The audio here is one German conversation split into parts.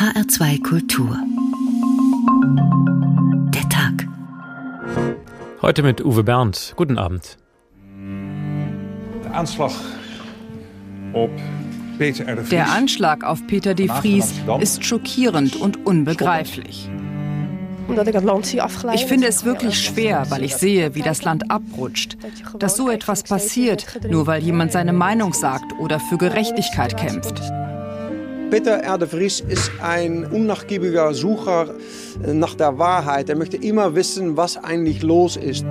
HR2 Kultur. Der Tag. Heute mit Uwe Bernd. Guten Abend. Der Anschlag auf Peter de Vries. Der Anschlag auf Peter de Vries ist schockierend und unbegreiflich. Ich finde es wirklich schwer, weil ich sehe, wie das Land abrutscht. Dass so etwas passiert, nur weil jemand seine Meinung sagt oder für Gerechtigkeit kämpft. Peter R. de Vries ist ein unnachgiebiger Sucher nach der Wahrheit. Er möchte immer wissen, was eigentlich los ist.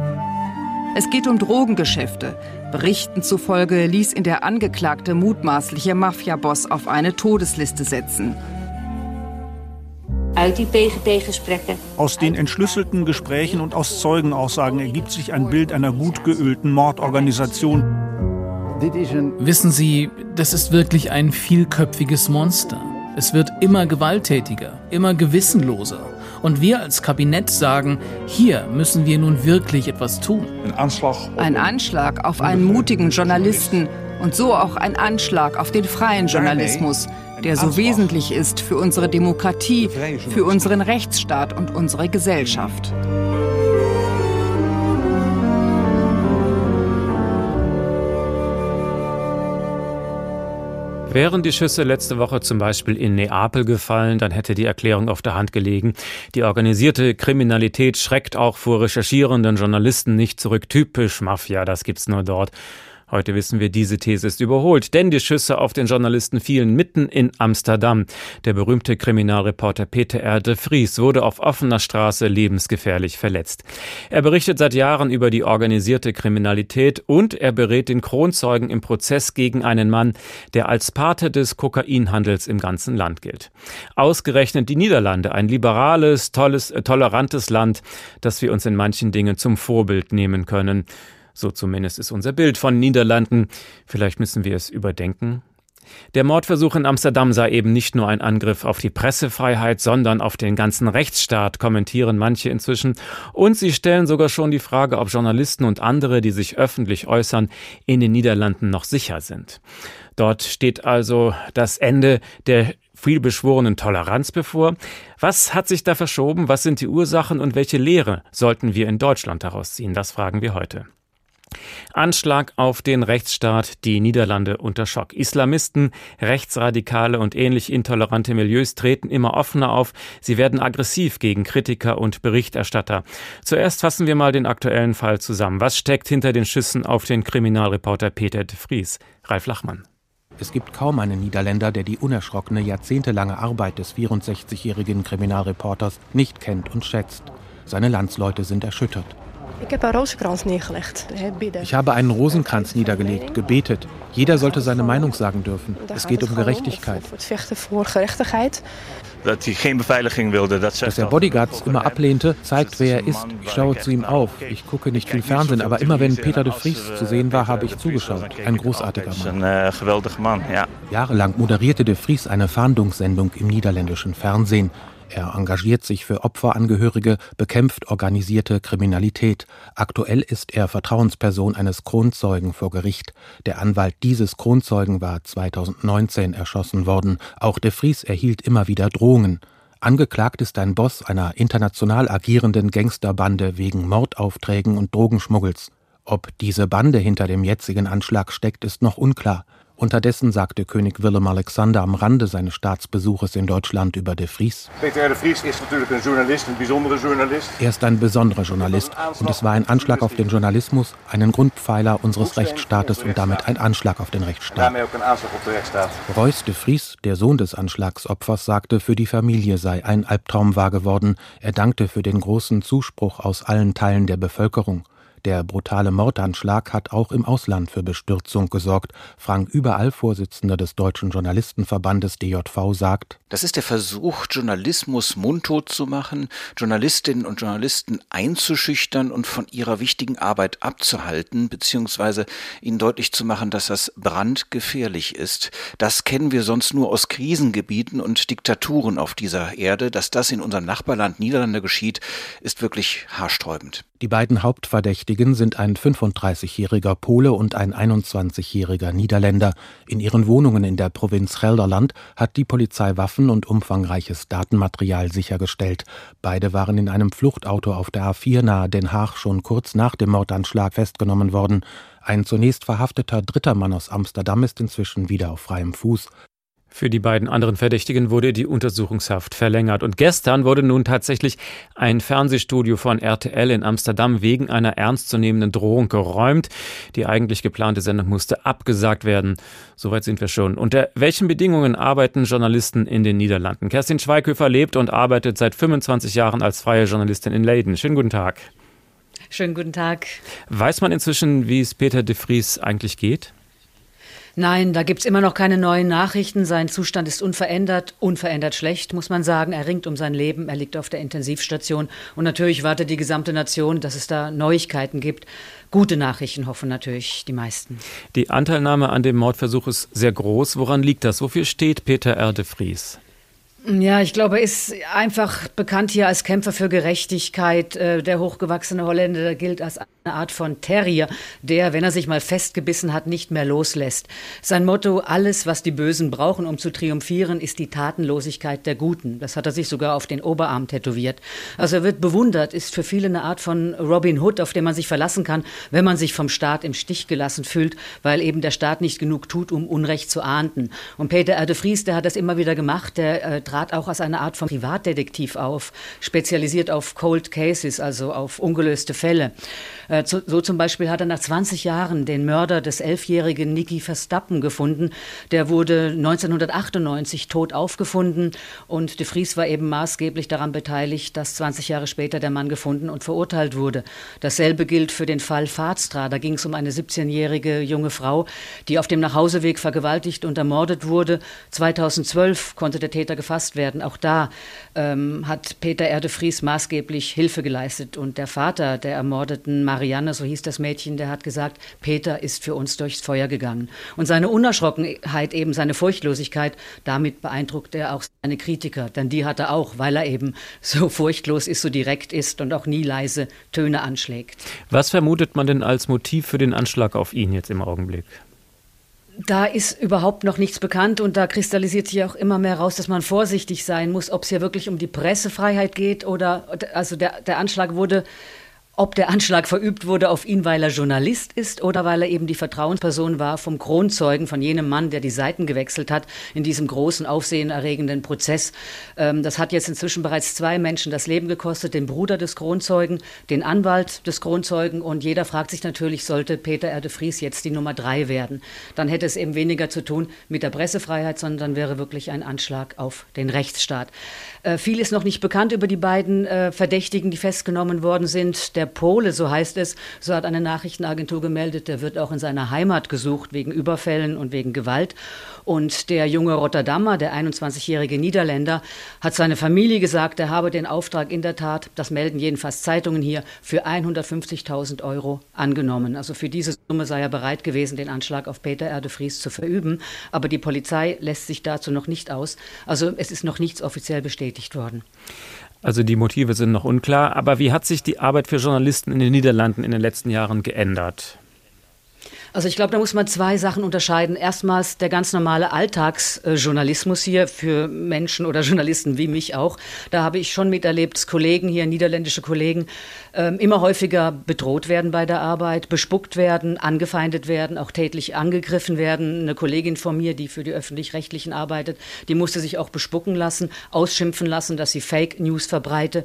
Es geht um Drogengeschäfte. Berichten zufolge ließ ihn der Angeklagte mutmaßliche Mafiaboss auf eine Todesliste setzen. Aus den entschlüsselten Gesprächen und aus Zeugenaussagen ergibt sich ein Bild einer gut geölten Mordorganisation. Wissen Sie, das ist wirklich ein vielköpfiges Monster. Es wird immer gewalttätiger, immer gewissenloser. Und wir als Kabinett sagen, hier müssen wir nun wirklich etwas tun. Ein Anschlag auf Ein Anschlag auf einen mutigen Journalisten und so auch ein Anschlag auf den freien Journalismus, der so wesentlich ist für unsere Demokratie, für unseren Rechtsstaat und unsere Gesellschaft. Wären die Schüsse letzte Woche zum Beispiel in Neapel gefallen, dann hätte die Erklärung auf der Hand gelegen. Die organisierte Kriminalität schreckt auch vor recherchierenden Journalisten nicht zurück. Typisch Mafia, das gibt's nur dort. Heute wissen wir, diese These ist überholt, denn die Schüsse auf den Journalisten fielen mitten in Amsterdam. Der berühmte Kriminalreporter Peter R. de Vries wurde auf offener Straße lebensgefährlich verletzt. Er berichtet seit Jahren über die organisierte Kriminalität und er berät den Kronzeugen im Prozess gegen einen Mann, der als Pate des Kokainhandels im ganzen Land gilt. Ausgerechnet die Niederlande, ein liberales, tolles, äh, tolerantes Land, das wir uns in manchen Dingen zum Vorbild nehmen können. So zumindest ist unser Bild von Niederlanden. Vielleicht müssen wir es überdenken. Der Mordversuch in Amsterdam sei eben nicht nur ein Angriff auf die Pressefreiheit, sondern auf den ganzen Rechtsstaat, kommentieren manche inzwischen. Und sie stellen sogar schon die Frage, ob Journalisten und andere, die sich öffentlich äußern, in den Niederlanden noch sicher sind. Dort steht also das Ende der vielbeschworenen Toleranz bevor. Was hat sich da verschoben? Was sind die Ursachen und welche Lehre sollten wir in Deutschland daraus ziehen? Das fragen wir heute. Anschlag auf den Rechtsstaat, die Niederlande unter Schock. Islamisten, Rechtsradikale und ähnlich intolerante Milieus treten immer offener auf. Sie werden aggressiv gegen Kritiker und Berichterstatter. Zuerst fassen wir mal den aktuellen Fall zusammen. Was steckt hinter den Schüssen auf den Kriminalreporter Peter de Vries? Ralf Lachmann. Es gibt kaum einen Niederländer, der die unerschrockene, jahrzehntelange Arbeit des 64-jährigen Kriminalreporters nicht kennt und schätzt. Seine Landsleute sind erschüttert. Ich habe einen Rosenkranz neergelegd. Bidden. Ich habe einen Rosenkranz niedergelegt, gebetet. Jeder sollte seine Meinung sagen dürfen. Es geht um Gerechtigkeit. Voor het vechten voor gerechtigheid. Dat hij geen beveiliging wilde, dat zegt Dass er. Bodyguards immer ablehnte, zeigt, wer er ist. Ich schaue zu ihm auf. Ich gucke nicht viel Fernsehen, aber immer wenn Peter de Vries zu sehen war, habe ich zugeschaut. Ein großartiger Mann. een geweldig man, ja. Jahrelang moderierte de Vries eine Fahndungssendung im niederländischen Fernsehen. Er engagiert sich für Opferangehörige, bekämpft organisierte Kriminalität. Aktuell ist er Vertrauensperson eines Kronzeugen vor Gericht. Der Anwalt dieses Kronzeugen war 2019 erschossen worden. Auch de Vries erhielt immer wieder Drohungen. Angeklagt ist ein Boss einer international agierenden Gangsterbande wegen Mordaufträgen und Drogenschmuggels. Ob diese Bande hinter dem jetzigen Anschlag steckt, ist noch unklar. Unterdessen sagte König Willem Alexander am Rande seines Staatsbesuches in Deutschland über de Vries. Peter de Vries is natuurlijk een journalist, een bijzondere journalist. Er ist ein besonderer Journalist und es war ein Anschlag auf den Journalismus, einen Grundpfeiler unseres Rechtsstaates und damit ein Anschlag auf den rechtsstaat. Royce de Vries, der Sohn des Anschlagsopfers, sagte, für die Familie sei ein Albtraum wahr geworden. Er dankte für den großen Zuspruch aus allen Teilen der Bevölkerung. Der brutale Mordanschlag hat auch im Ausland für Bestürzung gesorgt. Frank Überall, Vorsitzender des Deutschen Journalistenverbandes DJV, sagt, Das ist der Versuch, Journalismus mundtot zu machen, Journalistinnen und Journalisten einzuschüchtern und von ihrer wichtigen Arbeit abzuhalten, beziehungsweise ihnen deutlich zu machen, dass das brandgefährlich ist. Das kennen wir sonst nur aus Krisengebieten und Diktaturen auf dieser Erde. Dass das in unserem Nachbarland Niederlande geschieht, ist wirklich haarsträubend. Die beiden Hauptverdächtigen Verdächtigen sind ein 35-jähriger Pole und ein 21-jähriger Niederländer. In ihren Wohnungen in der Provinz Gelderland hat die Polizei Waffen und umfangreiches Datenmaterial sichergestellt. Beide waren in einem Fluchtauto auf der A4 nahe Den Haag schon kurz nach dem Mordanschlag festgenommen worden. Ein zunächst verhafteter dritter Mann aus Amsterdam ist inzwischen wieder auf freiem Fuß. Für die beiden anderen Verdächtigen wurde die Untersuchungshaft verlängert. Und gestern wurde nun tatsächlich ein Fernsehstudio von RTL in Amsterdam wegen einer ernstzunehmenden Drohung geräumt. Die eigentlich geplante Sendung musste abgesagt werden. Soweit sind wir schon. Unter welchen Bedingungen arbeiten Journalisten in den Niederlanden? Kerstin Schweighöfer lebt und arbeitet seit 25 Jahren als freie Journalistin in Leiden. Schönen guten Tag. Schönen guten Tag. Weiß man inzwischen, wie es Peter de Vries eigentlich geht? Nein, da gibt es immer noch keine neuen Nachrichten. Sein Zustand ist unverändert, unverändert schlecht, muss man sagen. Er ringt um sein Leben, er liegt auf der Intensivstation. Und natürlich wartet die gesamte Nation, dass es da Neuigkeiten gibt. Gute Nachrichten hoffen natürlich die meisten. Die Anteilnahme an dem Mordversuch ist sehr groß. Woran liegt das? Wofür steht Peter R. Ja, ich glaube, er ist einfach bekannt hier als Kämpfer für Gerechtigkeit. Äh, der hochgewachsene Holländer gilt als eine Art von Terrier, der, wenn er sich mal festgebissen hat, nicht mehr loslässt. Sein Motto, alles, was die Bösen brauchen, um zu triumphieren, ist die Tatenlosigkeit der Guten. Das hat er sich sogar auf den Oberarm tätowiert. Also er wird bewundert, ist für viele eine Art von Robin Hood, auf den man sich verlassen kann, wenn man sich vom Staat im Stich gelassen fühlt, weil eben der Staat nicht genug tut, um Unrecht zu ahnden. Und Peter R. de Vries, der hat das immer wieder gemacht, der äh, trat auch als eine Art von Privatdetektiv auf, spezialisiert auf Cold Cases, also auf ungelöste Fälle. Äh, so zum Beispiel hat er nach 20 Jahren den Mörder des elfjährigen Niki Verstappen gefunden. Der wurde 1998 tot aufgefunden und de Vries war eben maßgeblich daran beteiligt, dass 20 Jahre später der Mann gefunden und verurteilt wurde. Dasselbe gilt für den Fall Faatstra. Da ging es um eine 17-jährige junge Frau, die auf dem Nachhauseweg vergewaltigt und ermordet wurde. 2012 konnte der Täter gefasst werden. Auch da ähm, hat Peter Erde Vries maßgeblich Hilfe geleistet und der Vater der ermordeten Marianne, so hieß das Mädchen, der hat gesagt, Peter ist für uns durchs Feuer gegangen. Und seine Unerschrockenheit, eben seine Furchtlosigkeit, damit beeindruckt er auch seine Kritiker. Denn die hat er auch, weil er eben so furchtlos ist, so direkt ist und auch nie leise Töne anschlägt. Was vermutet man denn als Motiv für den Anschlag auf ihn jetzt im Augenblick? Da ist überhaupt noch nichts bekannt und da kristallisiert sich auch immer mehr raus, dass man vorsichtig sein muss, ob es hier wirklich um die Pressefreiheit geht oder also der, der Anschlag wurde ob der Anschlag verübt wurde auf ihn, weil er Journalist ist oder weil er eben die Vertrauensperson war vom Kronzeugen, von jenem Mann, der die Seiten gewechselt hat in diesem großen, aufsehenerregenden Prozess. Ähm, das hat jetzt inzwischen bereits zwei Menschen das Leben gekostet, den Bruder des Kronzeugen, den Anwalt des Kronzeugen und jeder fragt sich natürlich, sollte Peter Erde Vries jetzt die Nummer drei werden? Dann hätte es eben weniger zu tun mit der Pressefreiheit, sondern wäre wirklich ein Anschlag auf den Rechtsstaat. Äh, viel ist noch nicht bekannt über die beiden äh, Verdächtigen, die festgenommen worden sind. Der Pole, so heißt es, so hat eine Nachrichtenagentur gemeldet, der wird auch in seiner Heimat gesucht wegen Überfällen und wegen Gewalt. Und der junge Rotterdamer, der 21-jährige Niederländer, hat seine Familie gesagt, er habe den Auftrag in der Tat, das melden jedenfalls Zeitungen hier, für 150.000 Euro angenommen. Also für diese Summe sei er bereit gewesen, den Anschlag auf Peter Erde Vries zu verüben. Aber die Polizei lässt sich dazu noch nicht aus. Also es ist noch nichts offiziell bestätigt worden. Also die Motive sind noch unklar. Aber wie hat sich die Arbeit für Journalisten in den Niederlanden in den letzten Jahren geändert? Also ich glaube, da muss man zwei Sachen unterscheiden. Erstmals der ganz normale Alltagsjournalismus hier für Menschen oder Journalisten wie mich auch. Da habe ich schon miterlebt, dass Kollegen hier, niederländische Kollegen, ähm, immer häufiger bedroht werden bei der Arbeit, bespuckt werden, angefeindet werden, auch tätlich angegriffen werden. Eine Kollegin von mir, die für die öffentlich-rechtlichen arbeitet, die musste sich auch bespucken lassen, ausschimpfen lassen, dass sie Fake News verbreite.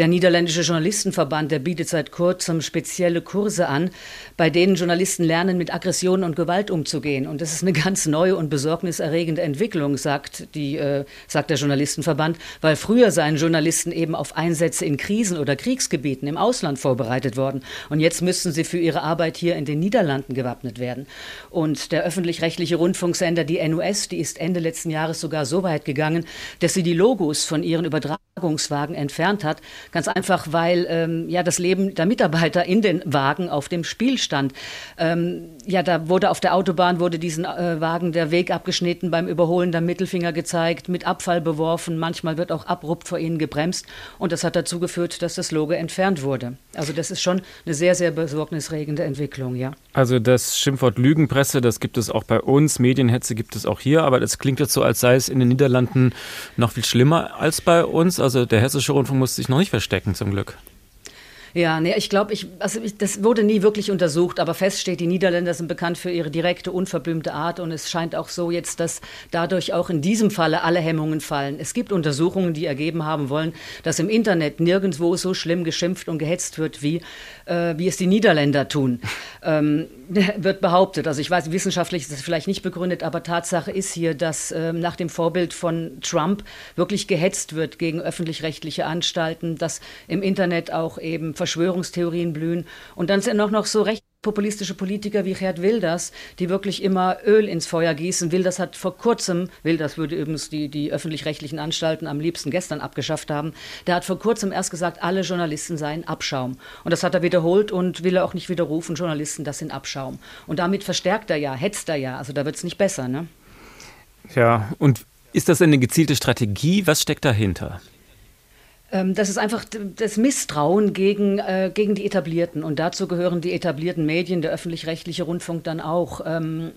Der niederländische Journalistenverband, der bietet seit kurzem spezielle Kurse an, bei denen Journalisten lernen, mit Aggression und Gewalt umzugehen. Und das ist eine ganz neue und besorgniserregende Entwicklung, sagt, die, äh, sagt der Journalistenverband, weil früher seien Journalisten eben auf Einsätze in Krisen oder Kriegsgebieten im Ausland vorbereitet worden. Und jetzt müssten sie für ihre Arbeit hier in den Niederlanden gewappnet werden. Und der öffentlich-rechtliche Rundfunksender, die NUS, die ist Ende letzten Jahres sogar so weit gegangen, dass sie die Logos von ihren Übertragungswagen entfernt hat. Ganz einfach, weil ähm, ja das Leben der Mitarbeiter in den Wagen auf dem Spiel stand. Ähm, ja, da wurde auf der Autobahn wurde diesen äh, Wagen der Weg abgeschnitten, beim Überholen der Mittelfinger gezeigt, mit Abfall beworfen. Manchmal wird auch abrupt vor ihnen gebremst. Und das hat dazu geführt, dass das Logo entfernt wurde. Also das ist schon eine sehr, sehr besorgnisregende Entwicklung, ja. Also das Schimpfwort Lügenpresse, das gibt es auch bei uns. Medienhetze gibt es auch hier. Aber das klingt jetzt so, als sei es in den Niederlanden noch viel schlimmer als bei uns. Also der hessische Rundfunk muss sich noch nicht verstecken, zum Glück. Ja, nee, ich glaube, ich, also ich, das wurde nie wirklich untersucht, aber fest steht, die Niederländer sind bekannt für ihre direkte, unverblümte Art und es scheint auch so jetzt, dass dadurch auch in diesem Falle alle Hemmungen fallen. Es gibt Untersuchungen, die ergeben haben wollen, dass im Internet nirgendwo so schlimm geschimpft und gehetzt wird, wie, äh, wie es die Niederländer tun. Ähm, wird behauptet. Also ich weiß, wissenschaftlich ist das vielleicht nicht begründet, aber Tatsache ist hier, dass äh, nach dem Vorbild von Trump wirklich gehetzt wird gegen öffentlich-rechtliche Anstalten, dass im Internet auch eben Verschwörungstheorien blühen. Und dann sind auch noch so recht populistische Politiker wie Gerd Wilders, die wirklich immer Öl ins Feuer gießen. Wilders hat vor kurzem, Wilders würde übrigens die, die öffentlich-rechtlichen Anstalten am liebsten gestern abgeschafft haben, der hat vor kurzem erst gesagt, alle Journalisten seien Abschaum. Und das hat er wiederholt und will er auch nicht widerrufen, Journalisten, das sind Abschaum. Und damit verstärkt er ja, hetzt er ja, also da wird es nicht besser. Ne? Ja, und ist das eine gezielte Strategie? Was steckt dahinter? Ähm, das ist einfach das Misstrauen gegen, äh, gegen die Etablierten. Und dazu gehören die etablierten Medien, der öffentlich-rechtliche Rundfunk dann auch. Ähm,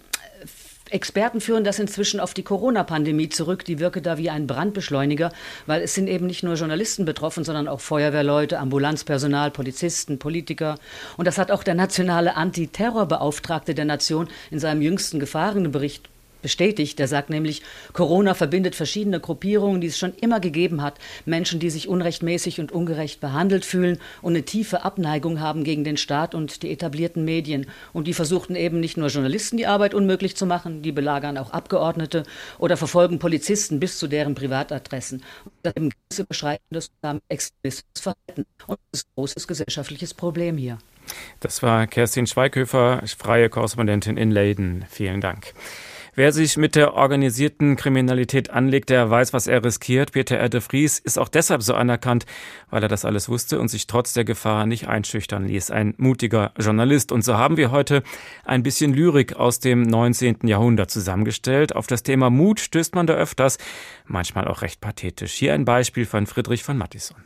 Experten führen das inzwischen auf die Corona-Pandemie zurück. Die wirke da wie ein Brandbeschleuniger, weil es sind eben nicht nur Journalisten betroffen, sondern auch Feuerwehrleute, Ambulanzpersonal, Polizisten, Politiker. Und das hat auch der nationale Antiterrorbeauftragte der Nation in seinem jüngsten Gefahrenbericht bestätigt. Der sagt nämlich, Corona verbindet verschiedene Gruppierungen, die es schon immer gegeben hat. Menschen, die sich unrechtmäßig und ungerecht behandelt fühlen und eine tiefe Abneigung haben gegen den Staat und die etablierten Medien. Und die versuchten eben nicht nur Journalisten die Arbeit unmöglich zu machen, die belagern auch Abgeordnete oder verfolgen Polizisten bis zu deren Privatadressen. Das ist ein grenzüberschreitendes extremistisches Verhalten. Und das ist ein großes gesellschaftliches Problem hier. Das war Kerstin Schweighöfer, freie Korrespondentin in Leiden. Vielen Dank. Wer sich mit der organisierten Kriminalität anlegt, der weiß, was er riskiert. Peter Erde Vries ist auch deshalb so anerkannt, weil er das alles wusste und sich trotz der Gefahr nicht einschüchtern ließ. Ein mutiger Journalist. Und so haben wir heute ein bisschen Lyrik aus dem 19. Jahrhundert zusammengestellt. Auf das Thema Mut stößt man da öfters, manchmal auch recht pathetisch. Hier ein Beispiel von Friedrich von Mattisson.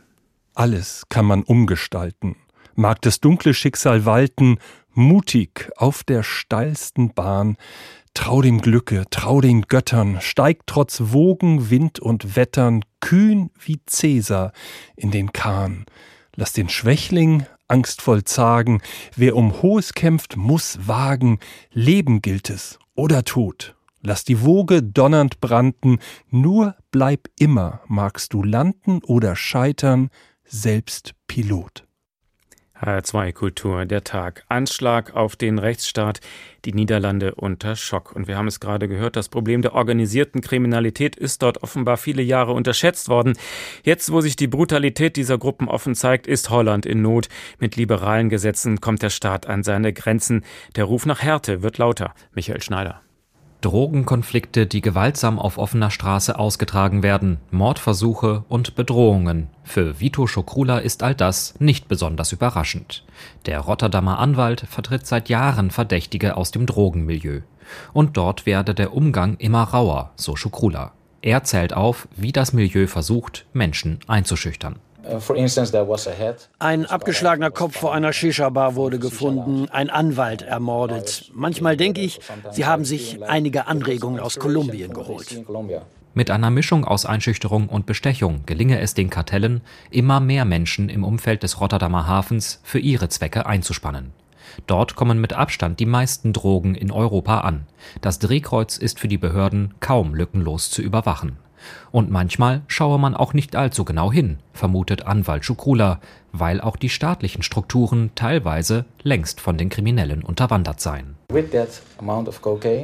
Alles kann man umgestalten. Mag das dunkle Schicksal walten, mutig auf der steilsten Bahn, Trau dem Glücke, trau den Göttern, steig trotz Wogen, Wind und Wettern kühn wie Cäsar in den Kahn. Lass den Schwächling angstvoll zagen, wer um Hohes kämpft, muss wagen, Leben gilt es oder Tod. Lass die Woge donnernd branden, nur bleib immer, magst du landen oder scheitern, selbst Pilot. HR2 Kultur, der Tag. Anschlag auf den Rechtsstaat, die Niederlande unter Schock. Und wir haben es gerade gehört, das Problem der organisierten Kriminalität ist dort offenbar viele Jahre unterschätzt worden. Jetzt, wo sich die Brutalität dieser Gruppen offen zeigt, ist Holland in Not. Mit liberalen Gesetzen kommt der Staat an seine Grenzen. Der Ruf nach Härte wird lauter. Michael Schneider. Drogenkonflikte, die gewaltsam auf offener Straße ausgetragen werden, Mordversuche und Bedrohungen. Für Vito Schokrula ist all das nicht besonders überraschend. Der Rotterdamer Anwalt vertritt seit Jahren Verdächtige aus dem Drogenmilieu. Und dort werde der Umgang immer rauer, so Schokrula. Er zählt auf, wie das Milieu versucht, Menschen einzuschüchtern. Uh, ein abgeschlagener Kopf vor einer Shisha-Bar wurde gefunden, ein Anwalt ermordet. Manchmal denke ich, sie haben sich einige Anregungen aus Kolumbien geholt. Mit einer Mischung aus Einschüchterung und Bestechung gelinge es den Kartellen, immer mehr Menschen im Umfeld des Rotterdamer Hafens für ihre Zwecke einzuspannen. Dort kommen mit Abstand die meisten Drogen in Europa an. Das Drehkreuz ist für die Behörden kaum lückenlos zu überwachen. Und manchmal schaue man auch nicht allzu genau hin, vermutet Anwalt Schukrula, weil auch die staatlichen Strukturen teilweise längst von den Kriminellen unterwandert seien.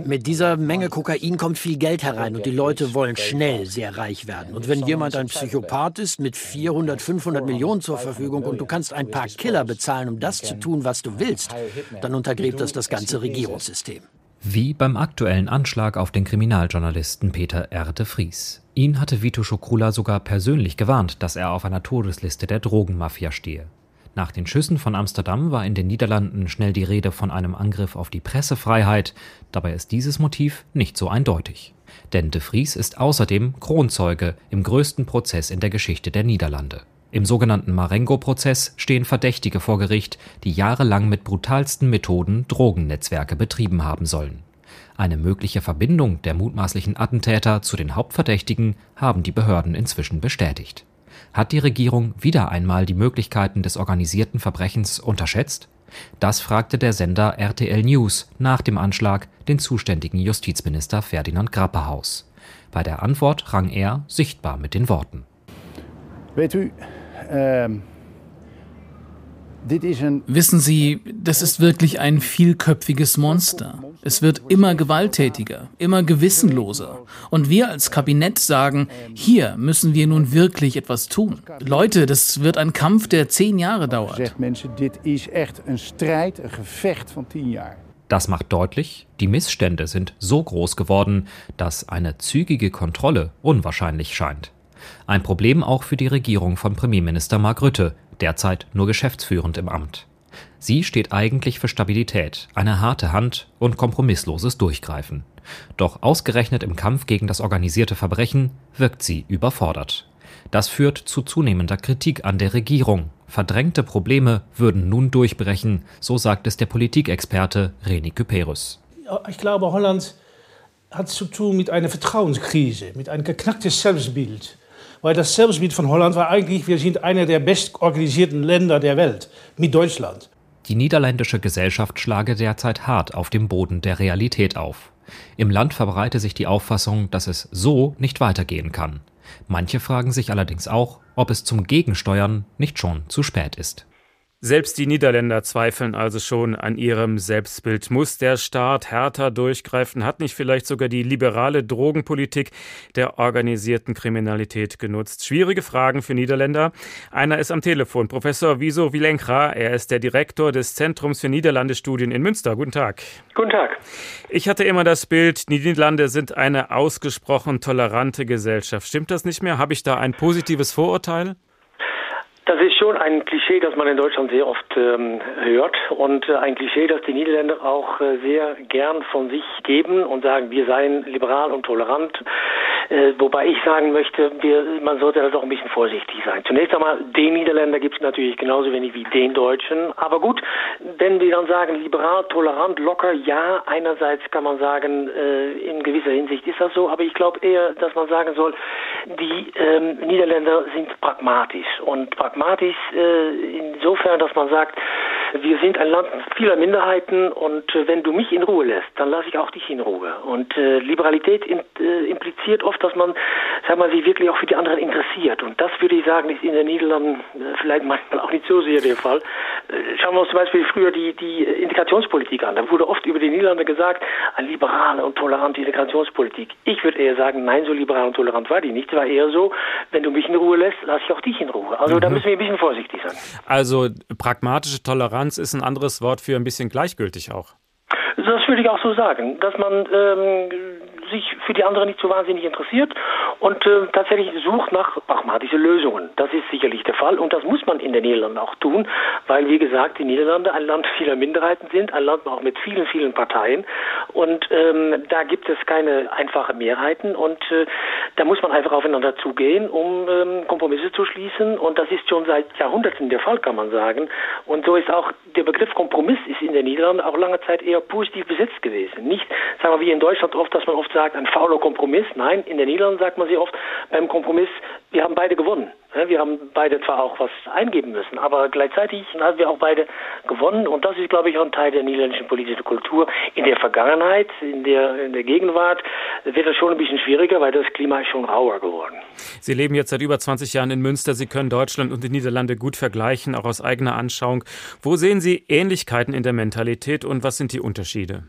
Mit dieser Menge Kokain kommt viel Geld herein und die Leute wollen schnell sehr reich werden. Und wenn jemand ein Psychopath ist mit 400, 500 Millionen zur Verfügung und du kannst ein paar Killer bezahlen, um das zu tun, was du willst, dann untergräbt das das ganze Regierungssystem. Wie beim aktuellen Anschlag auf den Kriminaljournalisten Peter R. de Vries. Ihn hatte Vito Schokrula sogar persönlich gewarnt, dass er auf einer Todesliste der Drogenmafia stehe. Nach den Schüssen von Amsterdam war in den Niederlanden schnell die Rede von einem Angriff auf die Pressefreiheit. Dabei ist dieses Motiv nicht so eindeutig. Denn de Vries ist außerdem Kronzeuge im größten Prozess in der Geschichte der Niederlande. Im sogenannten Marengo-Prozess stehen Verdächtige vor Gericht, die jahrelang mit brutalsten Methoden Drogennetzwerke betrieben haben sollen. Eine mögliche Verbindung der mutmaßlichen Attentäter zu den Hauptverdächtigen haben die Behörden inzwischen bestätigt. Hat die Regierung wieder einmal die Möglichkeiten des organisierten Verbrechens unterschätzt? Das fragte der Sender RTL News nach dem Anschlag den zuständigen Justizminister Ferdinand Grapperhaus. Bei der Antwort rang er sichtbar mit den Worten. Weet u, Wissen Sie, das ist wirklich ein vielköpfiges Monster. Es wird immer gewalttätiger, immer gewissenloser. Und wir als Kabinett sagen, hier müssen wir nun wirklich etwas tun. Leute, das wird ein Kampf, der zehn Jahre dauert. Das macht deutlich, die Missstände sind so groß geworden, dass eine zügige Kontrolle unwahrscheinlich scheint. Ein Problem auch für die Regierung von Premierminister Mark Rutte, derzeit nur geschäftsführend im Amt. Sie steht eigentlich für Stabilität, eine harte Hand und kompromissloses Durchgreifen. Doch ausgerechnet im Kampf gegen das organisierte Verbrechen wirkt sie überfordert. Das führt zu zunehmender Kritik an der Regierung. Verdrängte Probleme würden nun durchbrechen, so sagt es der Politikexperte Reni Kyperus. Ich glaube, Holland hat zu tun mit einer Vertrauenskrise, mit einem geknackten Selbstbild weil das Selbstbild von Holland war eigentlich, wir sind einer der bestorganisierten Länder der Welt mit Deutschland. Die niederländische Gesellschaft schlage derzeit hart auf dem Boden der Realität auf. Im Land verbreite sich die Auffassung, dass es so nicht weitergehen kann. Manche fragen sich allerdings auch, ob es zum Gegensteuern nicht schon zu spät ist. Selbst die Niederländer zweifeln also schon an ihrem Selbstbild. Muss der Staat härter durchgreifen? Hat nicht vielleicht sogar die liberale Drogenpolitik der organisierten Kriminalität genutzt? Schwierige Fragen für Niederländer. Einer ist am Telefon, Professor Wieso Wilenkra. Er ist der Direktor des Zentrums für Niederlandestudien in Münster. Guten Tag. Guten Tag. Ich hatte immer das Bild, die Niederlande sind eine ausgesprochen tolerante Gesellschaft. Stimmt das nicht mehr? Habe ich da ein positives Vorurteil? Das ist schon ein Klischee, das man in Deutschland sehr oft ähm, hört und äh, ein Klischee, das die Niederländer auch äh, sehr gern von sich geben und sagen, wir seien liberal und tolerant. Äh, wobei ich sagen möchte, wir, man sollte da doch ein bisschen vorsichtig sein. Zunächst einmal, den Niederländer gibt es natürlich genauso wenig wie den Deutschen. Aber gut, wenn wir dann sagen, liberal, tolerant, locker, ja, einerseits kann man sagen, äh, in gewisser Hinsicht ist das so, aber ich glaube eher, dass man sagen soll, die ähm, Niederländer sind pragmatisch und pragmatisch pragmatisch äh, insofern, dass man sagt, wir sind ein Land vieler Minderheiten und äh, wenn du mich in Ruhe lässt, dann lasse ich auch dich in Ruhe. Und äh, Liberalität in, äh, impliziert oft, dass man, sag mal, sich wirklich auch für die anderen interessiert. Und das würde ich sagen, ist in den Niederlanden äh, vielleicht manchmal auch nicht so sehr der Fall. Äh, schauen wir uns zum Beispiel früher die, die Integrationspolitik an. Da wurde oft über die Niederlande gesagt, eine liberale und tolerante Integrationspolitik. Ich würde eher sagen, nein, so liberal und tolerant war die nicht. Es war eher so, wenn du mich in Ruhe lässt, lasse ich auch dich in Ruhe. Also mhm. da müssen wir ein bisschen vorsichtig sein. Also pragmatische Toleranz ist ein anderes Wort für ein bisschen gleichgültig auch. Das würde ich auch so sagen, dass man ähm, sich für die anderen nicht so wahnsinnig interessiert und äh, tatsächlich sucht nach pragmatischen Lösungen. Das ist sicherlich der Fall und das muss man in den Niederlanden auch tun, weil, wie gesagt, die Niederlande ein Land vieler Minderheiten sind, ein Land auch mit vielen, vielen Parteien und ähm, da gibt es keine einfachen Mehrheiten und äh, da muss man einfach aufeinander zugehen, um ähm, Kompromisse zu schließen und das ist schon seit Jahrhunderten der Fall, kann man sagen. Und so ist auch der Begriff Kompromiss ist in den Niederlanden auch lange Zeit eher positiv besetzt gewesen. Nicht, sagen wir, wie in Deutschland oft, dass man oft sagt, ein fauler Kompromiss. Nein, in den Niederlanden sagt man sehr oft beim Kompromiss, wir haben beide gewonnen. Wir haben beide zwar auch was eingeben müssen, aber gleichzeitig haben wir auch beide gewonnen und das ist, glaube ich, auch ein Teil der niederländischen politischen Kultur. In der Vergangenheit, in der, in der Gegenwart wird das schon ein bisschen schwieriger, weil das Klima ist schon rauer geworden. Sie leben jetzt seit über 20 Jahren in Münster. Sie können Deutschland und die Niederlande gut vergleichen, auch aus eigener Anschauung. Wo sehen Sie Ähnlichkeiten in der Mentalität und was sind die Unterschiede?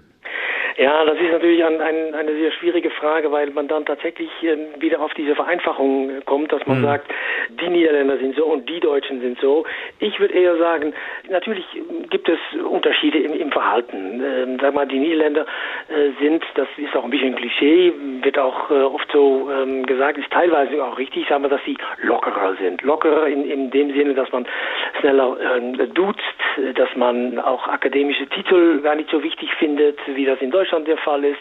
Ja, das ist natürlich ein, ein, eine sehr schwierige Frage, weil man dann tatsächlich äh, wieder auf diese Vereinfachung kommt, dass man mhm. sagt, die Niederländer sind so und die Deutschen sind so. Ich würde eher sagen, natürlich gibt es Unterschiede im, im Verhalten. Ähm, sag mal, die Niederländer äh, sind, das ist auch ein bisschen ein Klischee, wird auch äh, oft so ähm, gesagt, ist teilweise auch richtig, sagen wir, dass sie lockerer sind. Lockerer in, in dem Sinne, dass man schneller äh, duzt, dass man auch akademische Titel gar nicht so wichtig findet, wie das in Deutschland der Fall ist.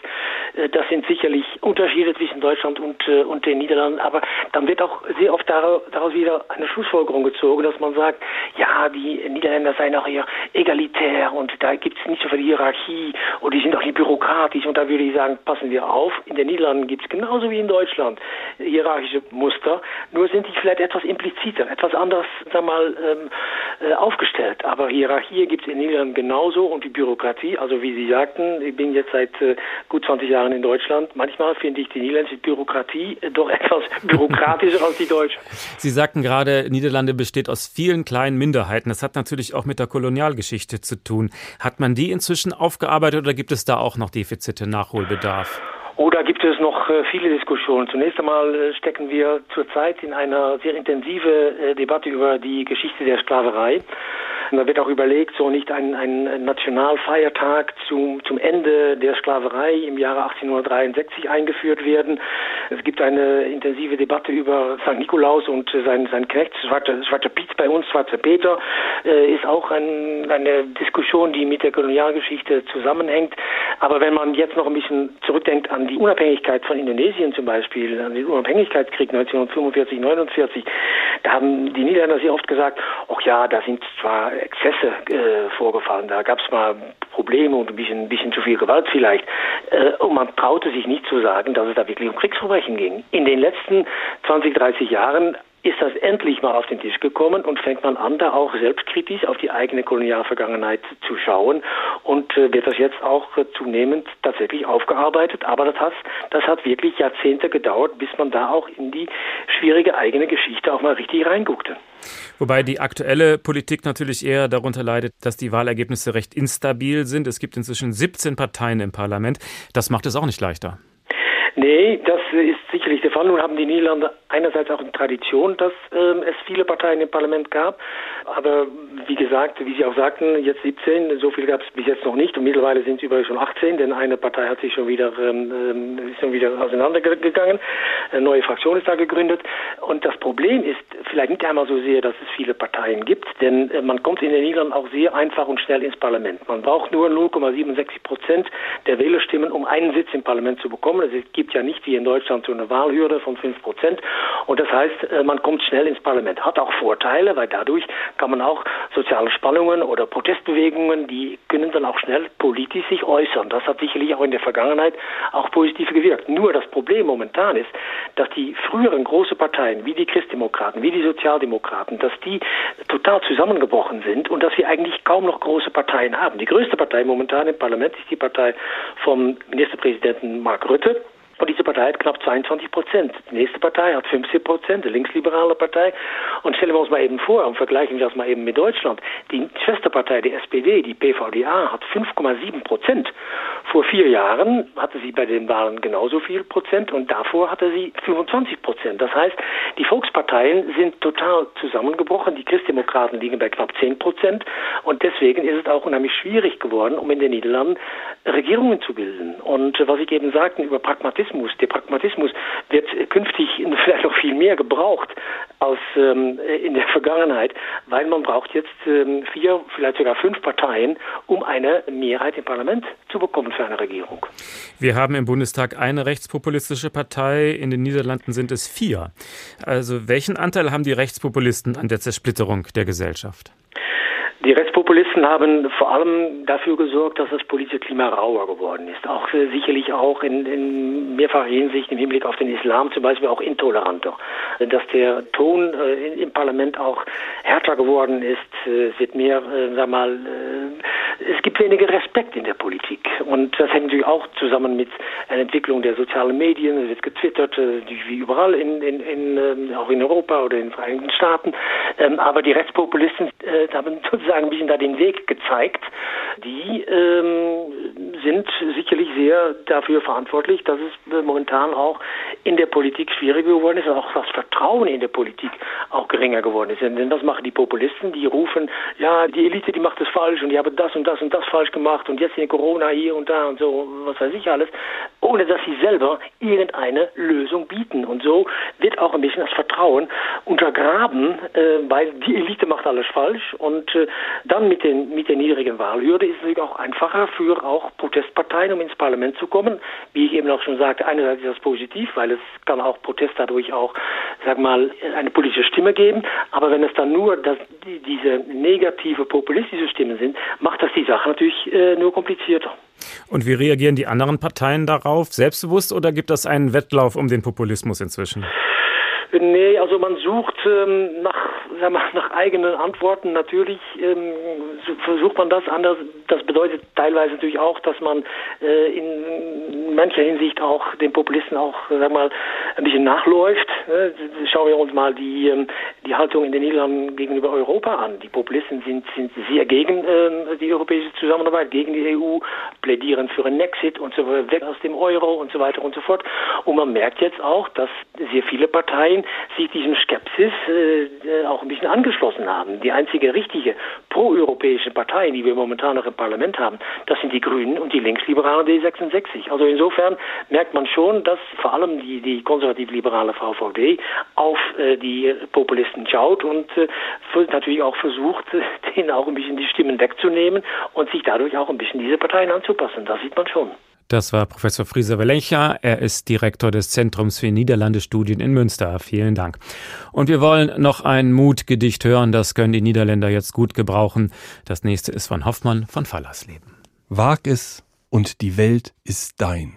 Äh, das sind sicherlich Unterschiede zwischen Deutschland und, äh, und den Niederlanden, aber dann wird auch sehr oft daraus wieder eine Schlussfolgerung gezogen, dass man sagt, ja, die Niederländer seien auch eher egalitär und da gibt es nicht so viel Hierarchie und die sind auch nicht bürokratisch und da würde ich sagen, passen wir auf. In den Niederlanden gibt es genauso wie in Deutschland hierarchische Muster, nur sind die vielleicht etwas impliziter, etwas anders, sag mal, ähm, äh, aufgestellt. Aber Hierarchie gibt es in den Niederlanden genauso und die Bürokratie, also wie Sie sagten, ich bin jetzt seit äh, gut 20 Jahren in Deutschland. Manchmal finde ich die niederländische Bürokratie äh, doch etwas bürokratischer als die deutsche. Sie sagten gerade, Niederlande besteht aus vielen kleinen Minderheiten. Das hat natürlich auch mit der Kolonialgeschichte zu tun. Hat man die inzwischen aufgearbeitet oder gibt es da auch noch Defizite, Nachholbedarf? Oder gibt es noch äh, viele Diskussionen? Zunächst einmal äh, stecken wir zurzeit in einer sehr intensive äh, Debatte über die Geschichte der Sklaverei. Da wird auch überlegt, so nicht ein, ein Nationalfeiertag zum, zum Ende der Sklaverei im Jahre 1863 eingeführt werden. Es gibt eine intensive Debatte über St. Nikolaus und sein, sein Knecht, Schwarzer, Schwarzer Piet bei uns, Schwarzer Peter, äh, ist auch ein, eine Diskussion, die mit der Kolonialgeschichte zusammenhängt. Aber wenn man jetzt noch ein bisschen zurückdenkt an die Unabhängigkeit von Indonesien zum Beispiel, an den Unabhängigkeitskrieg 1945, 49, da haben die Niederländer sehr oft gesagt, ach ja, da sind zwar Exzesse äh, vorgefallen, da gab es mal Probleme und ein bisschen, ein bisschen zu viel Gewalt vielleicht. Äh, und man traute sich nicht zu sagen, dass es da wirklich um Kriegsverbrechen ging. In den letzten 20, 30 Jahren ist das endlich mal auf den Tisch gekommen und fängt man an, da auch selbstkritisch auf die eigene Kolonialvergangenheit zu schauen und äh, wird das jetzt auch äh, zunehmend tatsächlich aufgearbeitet. Aber das hat, das hat wirklich Jahrzehnte gedauert, bis man da auch in die schwierige eigene Geschichte auch mal richtig reinguckte. Wobei die aktuelle Politik natürlich eher darunter leidet, dass die Wahlergebnisse recht instabil sind. Es gibt inzwischen 17 Parteien im Parlament. Das macht es auch nicht leichter. Nee, das ist sicherlich der Fall. Nun haben die Niederlande einerseits auch eine Tradition, dass ähm, es viele Parteien im Parlament gab. Aber wie gesagt, wie Sie auch sagten, jetzt 17, so viel gab es bis jetzt noch nicht. Und mittlerweile sind es überall schon 18, denn eine Partei hat sich schon wieder, ähm, ähm, ist schon wieder auseinandergegangen. Eine neue Fraktion ist da gegründet. Und das Problem ist vielleicht nicht einmal so sehr, dass es viele Parteien gibt, denn äh, man kommt in den Niederlanden auch sehr einfach und schnell ins Parlament. Man braucht nur 0,67 Prozent der Wählerstimmen, um einen Sitz im Parlament zu bekommen. Es gibt ja nicht wie in Deutschland so eine Wahlhürde von 5 Prozent. Und das heißt, äh, man kommt schnell ins Parlament. Hat auch Vorteile, weil dadurch kann man auch soziale Spannungen oder Protestbewegungen, die können dann auch schnell politisch sich äußern. Das hat sicherlich auch in der Vergangenheit auch positiv gewirkt. Nur das Problem momentan ist, dass die früheren großen Parteien, wie die Christdemokraten, wie die Sozialdemokraten, dass die total zusammengebrochen sind und dass wir eigentlich kaum noch große Parteien haben. Die größte Partei momentan im Parlament ist die Partei vom Ministerpräsidenten Mark Rutte. Und diese Partei hat knapp 22 Prozent. Die nächste Partei hat 15 Prozent, die linksliberale Partei. Und stellen wir uns mal eben vor und vergleichen wir das mal eben mit Deutschland. Die Schwesterpartei, die SPD, die PVDA, hat 5,7 Prozent. Vor vier Jahren hatte sie bei den Wahlen genauso viel Prozent und davor hatte sie 25 Prozent. Das heißt, die Volksparteien sind total zusammengebrochen. Die Christdemokraten liegen bei knapp 10 Prozent. Und deswegen ist es auch unheimlich schwierig geworden, um in den Niederlanden Regierungen zu bilden. Und was ich eben sagte über Pragmatismus, Pragmatismus. Der Pragmatismus wird künftig vielleicht noch viel mehr gebraucht als ähm, in der Vergangenheit, weil man braucht jetzt ähm, vier, vielleicht sogar fünf Parteien, um eine Mehrheit im Parlament zu bekommen für eine Regierung. Wir haben im Bundestag eine rechtspopulistische Partei, in den Niederlanden sind es vier. Also welchen Anteil haben die Rechtspopulisten an der Zersplitterung der Gesellschaft? Die Rechtspopulisten haben vor allem dafür gesorgt, dass das politische Klima rauer geworden ist. Auch äh, sicherlich auch in, in mehrfacher Hinsicht im Hinblick auf den Islam zum Beispiel auch intoleranter. Dass der Ton äh, im Parlament auch härter geworden ist, äh, wird mehr, äh, sag mal, äh, es gibt weniger Respekt in der Politik. Und das hängt natürlich auch zusammen mit einer Entwicklung der sozialen Medien. Es wird getwittert, äh, wie überall, in, in, in, ähm, auch in Europa oder in den Vereinigten Staaten. Ähm, aber die Rechtspopulisten haben sozusagen ein bisschen da den Weg gezeigt. Die ähm, sind sicherlich sehr dafür verantwortlich, dass es äh, momentan auch in der Politik schwieriger geworden ist und auch das Vertrauen in der Politik auch geringer geworden ist. Denn das machen die Populisten, die rufen, ja, die Elite, die macht das falsch und die haben das und das und das falsch gemacht und jetzt in Corona hier und da und so, was weiß ich alles, ohne dass sie selber irgendeine Lösung bieten. Und so wird auch ein bisschen das Vertrauen untergraben, äh, weil die Elite macht alles falsch und äh, dann mit, den, mit der niedrigen Wahlhürde ist es natürlich auch einfacher für auch Protestparteien, um ins Parlament zu kommen. Wie ich eben auch schon sagte, einerseits ist das positiv, weil es kann auch Protest dadurch auch, sag mal, eine politische Stimme geben. Aber wenn es dann nur das, die, diese negative populistische Stimmen sind, macht das die Sache natürlich äh, nur komplizierter. Und wie reagieren die anderen Parteien darauf? Selbstbewusst oder gibt es einen Wettlauf um den Populismus inzwischen? Nee, also man sucht ähm, nach, sag mal, nach eigenen Antworten. Natürlich ähm, versucht man das anders. Das bedeutet teilweise natürlich auch, dass man äh, in mancher Hinsicht auch den Populisten auch, sag mal, ein bisschen nachläuft. Ne? Schauen wir uns mal die, ähm, die Haltung in den Niederlanden gegenüber Europa an. Die Populisten sind, sind sehr gegen äh, die europäische Zusammenarbeit, gegen die EU, plädieren für einen Exit und so weiter, weg aus dem Euro und so weiter und so fort. Und man merkt jetzt auch, dass sehr viele Parteien sich diesem Skepsis äh, auch ein bisschen angeschlossen haben. Die einzige richtige proeuropäische Partei, die wir momentan noch im Parlament haben, das sind die Grünen und die linksliberale D66. Also insofern merkt man schon, dass vor allem die, die konservativ-liberale VVD auf äh, die Populisten schaut und äh, natürlich auch versucht, denen auch ein bisschen die Stimmen wegzunehmen und sich dadurch auch ein bisschen diese Parteien anzupassen. Das sieht man schon. Das war Professor Friese Valencha. Er ist Direktor des Zentrums für Niederlandestudien in Münster. Vielen Dank. Und wir wollen noch ein Mutgedicht hören. Das können die Niederländer jetzt gut gebrauchen. Das nächste ist von Hoffmann von Fallersleben. Wag es und die Welt ist dein.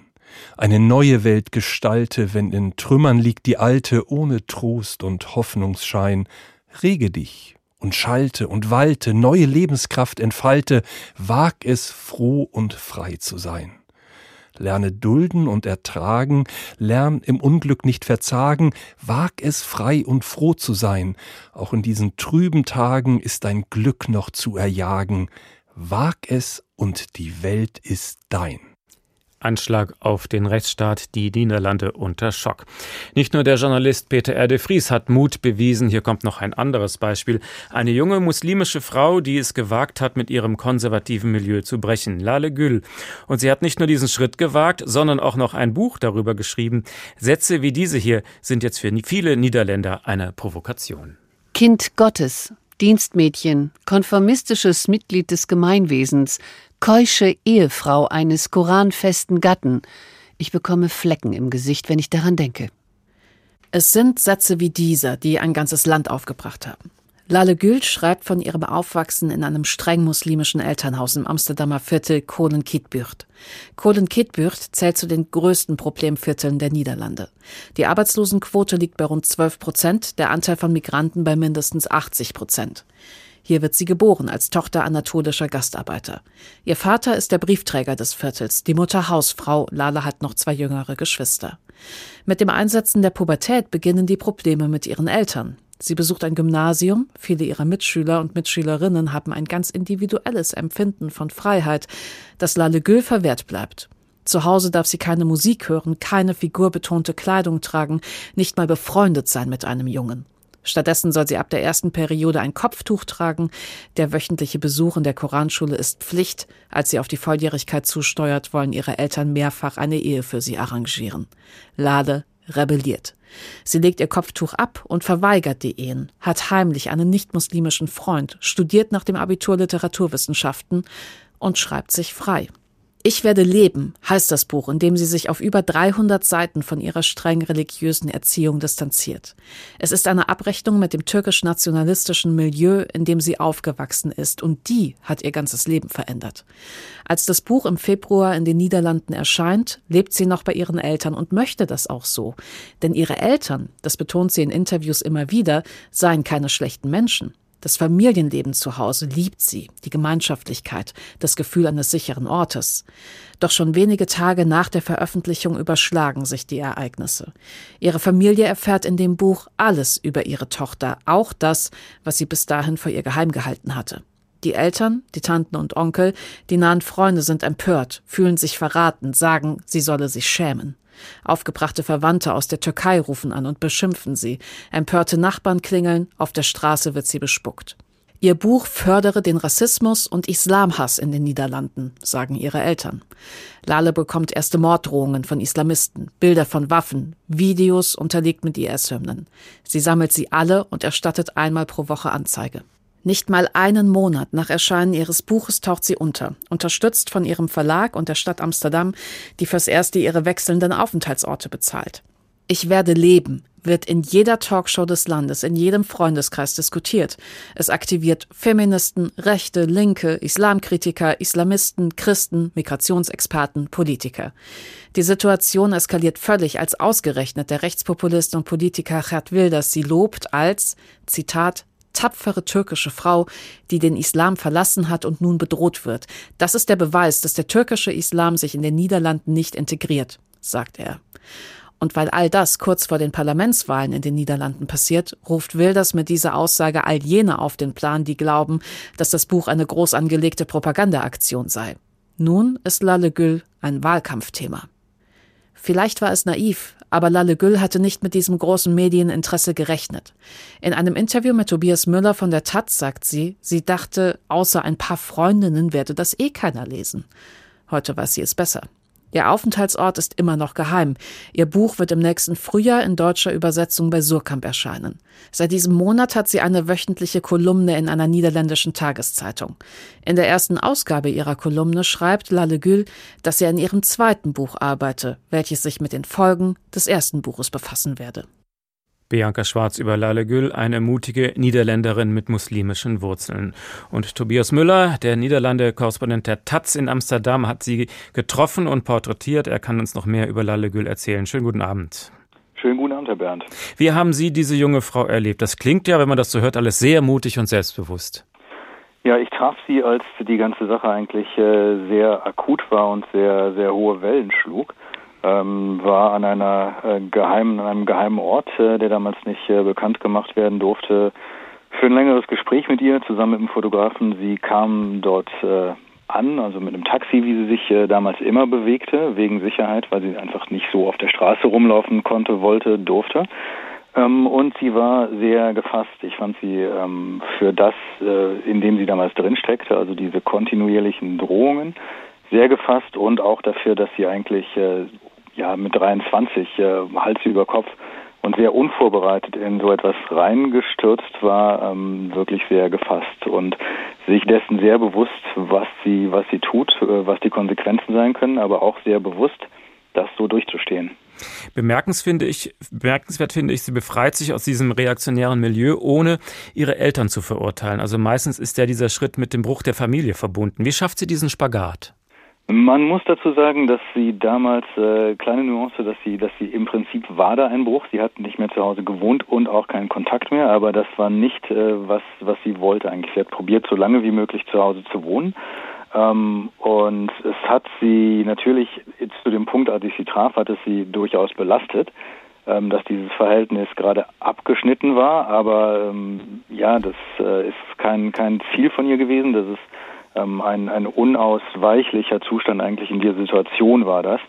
Eine neue Welt gestalte, wenn in Trümmern liegt die alte, ohne Trost und Hoffnungsschein. Rege dich und schalte und walte, neue Lebenskraft entfalte, wag es, froh und frei zu sein lerne dulden und ertragen, lern im Unglück nicht verzagen, wag es frei und froh zu sein, auch in diesen trüben Tagen ist dein Glück noch zu erjagen, wag es und die Welt ist dein. Anschlag auf den Rechtsstaat, die Niederlande unter Schock. Nicht nur der Journalist Peter R. de Vries hat Mut bewiesen, hier kommt noch ein anderes Beispiel. Eine junge muslimische Frau, die es gewagt hat, mit ihrem konservativen Milieu zu brechen, Lale Gül. Und sie hat nicht nur diesen Schritt gewagt, sondern auch noch ein Buch darüber geschrieben. Sätze wie diese hier sind jetzt für viele Niederländer eine Provokation. Kind Gottes, Dienstmädchen, konformistisches Mitglied des Gemeinwesens, keusche Ehefrau eines koranfesten Gatten. Ich bekomme Flecken im Gesicht, wenn ich daran denke. Es sind Sätze wie dieser, die ein ganzes Land aufgebracht haben. Lale Gül schreibt von ihrem Aufwachsen in einem streng muslimischen Elternhaus im Amsterdamer Viertel Kohlen-Kietbuurt. Kohlen-Kietbuurt zählt zu den größten Problemvierteln der Niederlande. Die Arbeitslosenquote liegt bei rund 12 Prozent, der Anteil von Migranten bei mindestens 80 Prozent. Hier wird sie geboren als Tochter anatolischer Gastarbeiter. Ihr Vater ist der Briefträger des Viertels, die Mutter Hausfrau, Lala hat noch zwei jüngere Geschwister. Mit dem Einsetzen der Pubertät beginnen die Probleme mit ihren Eltern. Sie besucht ein Gymnasium, viele ihrer Mitschüler und Mitschülerinnen haben ein ganz individuelles Empfinden von Freiheit, das Lale Gül verwehrt bleibt. Zu Hause darf sie keine Musik hören, keine figurbetonte Kleidung tragen, nicht mal befreundet sein mit einem Jungen. Stattdessen soll sie ab der ersten Periode ein Kopftuch tragen. Der wöchentliche Besuch in der Koranschule ist Pflicht. Als sie auf die Volljährigkeit zusteuert, wollen ihre Eltern mehrfach eine Ehe für sie arrangieren. Lade rebelliert. Sie legt ihr Kopftuch ab und verweigert die Ehen, hat heimlich einen nicht-muslimischen Freund, studiert nach dem Abitur Literaturwissenschaften und schreibt sich frei. Ich werde leben heißt das Buch, in dem sie sich auf über 300 Seiten von ihrer streng religiösen Erziehung distanziert. Es ist eine Abrechnung mit dem türkisch-nationalistischen Milieu, in dem sie aufgewachsen ist, und die hat ihr ganzes Leben verändert. Als das Buch im Februar in den Niederlanden erscheint, lebt sie noch bei ihren Eltern und möchte das auch so. Denn ihre Eltern, das betont sie in Interviews immer wieder, seien keine schlechten Menschen. Das Familienleben zu Hause liebt sie, die Gemeinschaftlichkeit, das Gefühl eines sicheren Ortes. Doch schon wenige Tage nach der Veröffentlichung überschlagen sich die Ereignisse. Ihre Familie erfährt in dem Buch alles über ihre Tochter, auch das, was sie bis dahin vor ihr geheim gehalten hatte. Die Eltern, die Tanten und Onkel, die nahen Freunde sind empört, fühlen sich verraten, sagen, sie solle sich schämen. Aufgebrachte Verwandte aus der Türkei rufen an und beschimpfen sie. Empörte Nachbarn klingeln, auf der Straße wird sie bespuckt. Ihr Buch fördere den Rassismus und Islamhass in den Niederlanden, sagen ihre Eltern. Lale bekommt erste Morddrohungen von Islamisten, Bilder von Waffen, Videos unterlegt mit IS-Hymnen. Sie sammelt sie alle und erstattet einmal pro Woche Anzeige. Nicht mal einen Monat nach Erscheinen ihres Buches taucht sie unter, unterstützt von ihrem Verlag und der Stadt Amsterdam, die fürs erste ihre wechselnden Aufenthaltsorte bezahlt. Ich werde leben wird in jeder Talkshow des Landes, in jedem Freundeskreis diskutiert. Es aktiviert Feministen, Rechte, Linke, Islamkritiker, Islamisten, Christen, Migrationsexperten, Politiker. Die Situation eskaliert völlig, als ausgerechnet der Rechtspopulist und Politiker Gerd Wilders sie lobt als, Zitat, tapfere türkische Frau, die den Islam verlassen hat und nun bedroht wird. Das ist der Beweis, dass der türkische Islam sich in den Niederlanden nicht integriert, sagt er. Und weil all das kurz vor den Parlamentswahlen in den Niederlanden passiert, ruft Wilders mit dieser Aussage all jene auf den Plan, die glauben, dass das Buch eine groß angelegte Propagandaaktion sei. Nun ist Lalle Gül ein Wahlkampfthema. Vielleicht war es naiv, aber Lalle Gül hatte nicht mit diesem großen Medieninteresse gerechnet. In einem Interview mit Tobias Müller von der Taz sagt sie, sie dachte, außer ein paar Freundinnen werde das eh keiner lesen. Heute weiß sie es besser. Ihr Aufenthaltsort ist immer noch geheim. Ihr Buch wird im nächsten Frühjahr in deutscher Übersetzung bei Surkamp erscheinen. Seit diesem Monat hat sie eine wöchentliche Kolumne in einer niederländischen Tageszeitung. In der ersten Ausgabe ihrer Kolumne schreibt Lalle Gül, dass sie an ihrem zweiten Buch arbeite, welches sich mit den Folgen des ersten Buches befassen werde. Bianca Schwarz über Lale Gül, eine mutige Niederländerin mit muslimischen Wurzeln. Und Tobias Müller, der Niederlande-Korrespondent der Taz in Amsterdam, hat sie getroffen und porträtiert. Er kann uns noch mehr über Lale Gül erzählen. Schönen guten Abend. Schönen guten Abend, Herr Bernd. Wie haben Sie diese junge Frau erlebt? Das klingt ja, wenn man das so hört, alles sehr mutig und selbstbewusst. Ja, ich traf sie, als die ganze Sache eigentlich äh, sehr akut war und sehr, sehr hohe Wellen schlug ähm, war an einer äh, geheimen, an einem geheimen Ort, äh, der damals nicht äh, bekannt gemacht werden durfte, für ein längeres Gespräch mit ihr zusammen mit dem Fotografen. Sie kam dort äh, an, also mit einem Taxi, wie sie sich äh, damals immer bewegte, wegen Sicherheit, weil sie einfach nicht so auf der Straße rumlaufen konnte, wollte, durfte. Ähm, und sie war sehr gefasst. Ich fand sie ähm, für das, äh, in dem sie damals drin steckte, also diese kontinuierlichen Drohungen, sehr gefasst und auch dafür, dass sie eigentlich äh, ja mit 23 äh, Hals über Kopf und sehr unvorbereitet in so etwas reingestürzt war, ähm, wirklich sehr gefasst und sich dessen sehr bewusst, was sie, was sie tut, äh, was die Konsequenzen sein können, aber auch sehr bewusst, das so durchzustehen. Bemerkenswert finde ich, bemerkenswert finde ich, sie befreit sich aus diesem reaktionären Milieu, ohne ihre Eltern zu verurteilen. Also meistens ist ja dieser Schritt mit dem Bruch der Familie verbunden. Wie schafft sie diesen Spagat? Man muss dazu sagen, dass sie damals äh, kleine Nuance, dass sie, dass sie im Prinzip war da ein Bruch. Sie hat nicht mehr zu Hause gewohnt und auch keinen Kontakt mehr, aber das war nicht äh, was, was sie wollte eigentlich. Sie hat probiert, so lange wie möglich zu Hause zu wohnen. Ähm, und es hat sie natürlich zu dem Punkt, als ich sie traf, hat es sie durchaus belastet, ähm, dass dieses Verhältnis gerade abgeschnitten war. Aber ähm, ja, das äh, ist kein kein Ziel von ihr gewesen. Das ist ähm, ein, ein unausweichlicher Zustand eigentlich in dieser Situation war das,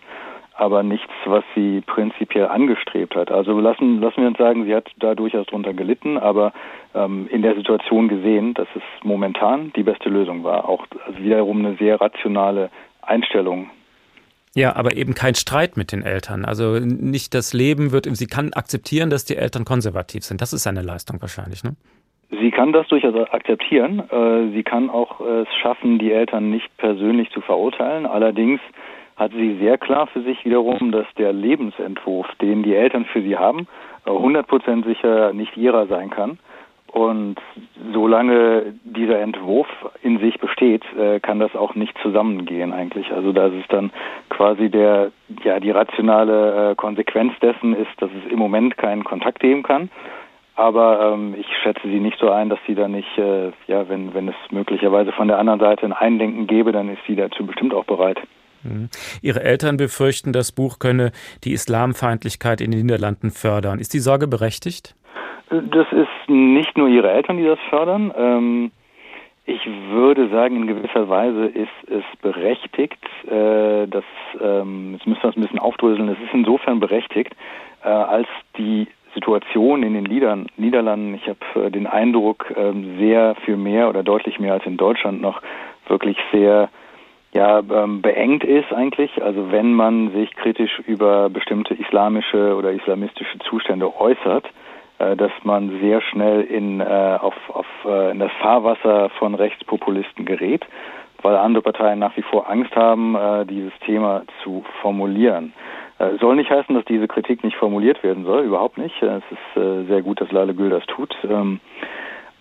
aber nichts, was sie prinzipiell angestrebt hat. Also lassen, lassen wir uns sagen, sie hat da durchaus drunter gelitten, aber ähm, in der Situation gesehen, dass es momentan die beste Lösung war. Auch also wiederum eine sehr rationale Einstellung ja, aber eben kein Streit mit den Eltern. Also nicht das Leben wird, sie kann akzeptieren, dass die Eltern konservativ sind. Das ist eine Leistung wahrscheinlich, ne? Sie kann das durchaus akzeptieren. Äh, sie kann auch es schaffen, die Eltern nicht persönlich zu verurteilen. Allerdings hat sie sehr klar für sich wiederum, dass der Lebensentwurf, den die Eltern für sie haben, 100% sicher nicht ihrer sein kann. Und solange dieser Entwurf in sich besteht, äh, kann das auch nicht zusammengehen eigentlich. Also da ist dann quasi der, ja, die rationale äh, Konsequenz dessen ist, dass es im Moment keinen Kontakt geben kann Aber ähm, ich schätze sie nicht so ein, dass sie da nicht, äh, ja, wenn, wenn es möglicherweise von der anderen Seite ein Eindenken gäbe, dann ist sie dazu bestimmt auch bereit. Mhm. Ihre Eltern befürchten, das Buch könne die Islamfeindlichkeit in den Niederlanden fördern. Ist die Sorge berechtigt? Das ist nicht nur ihre Eltern, die das fördern. Ähm, ich würde sagen, in gewisser Weise ist es berechtigt, äh, dass, ähm, jetzt müssen wir es ein bisschen aufdröseln, es ist insofern berechtigt, äh, als die Situation in den Liedern, Niederlanden, ich habe äh, den Eindruck, äh, sehr viel mehr oder deutlich mehr als in Deutschland noch wirklich sehr ja, ähm, beengt ist eigentlich. Also wenn man sich kritisch über bestimmte islamische oder islamistische Zustände äußert, äh, dass man sehr schnell in, äh, auf, auf, äh, in das Fahrwasser von Rechtspopulisten gerät, weil andere Parteien nach wie vor Angst haben, äh, dieses Thema zu formulieren. Äh, soll nicht heißen, dass diese Kritik nicht formuliert werden soll, überhaupt nicht. Es ist äh, sehr gut, dass Lale Gül das tut. Ähm,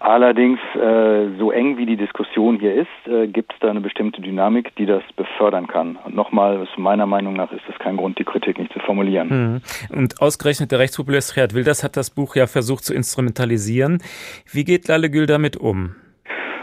Allerdings, äh, so eng wie die Diskussion hier ist, äh, gibt es da eine bestimmte Dynamik, die das befördern kann. Und nochmal, meiner Meinung nach ist das kein Grund, die Kritik nicht zu formulieren. Mhm. Und ausgerechnet der Rechtspopulist Gerhard Wilders hat das Buch ja versucht zu instrumentalisieren. Wie geht Lalle Gül damit um?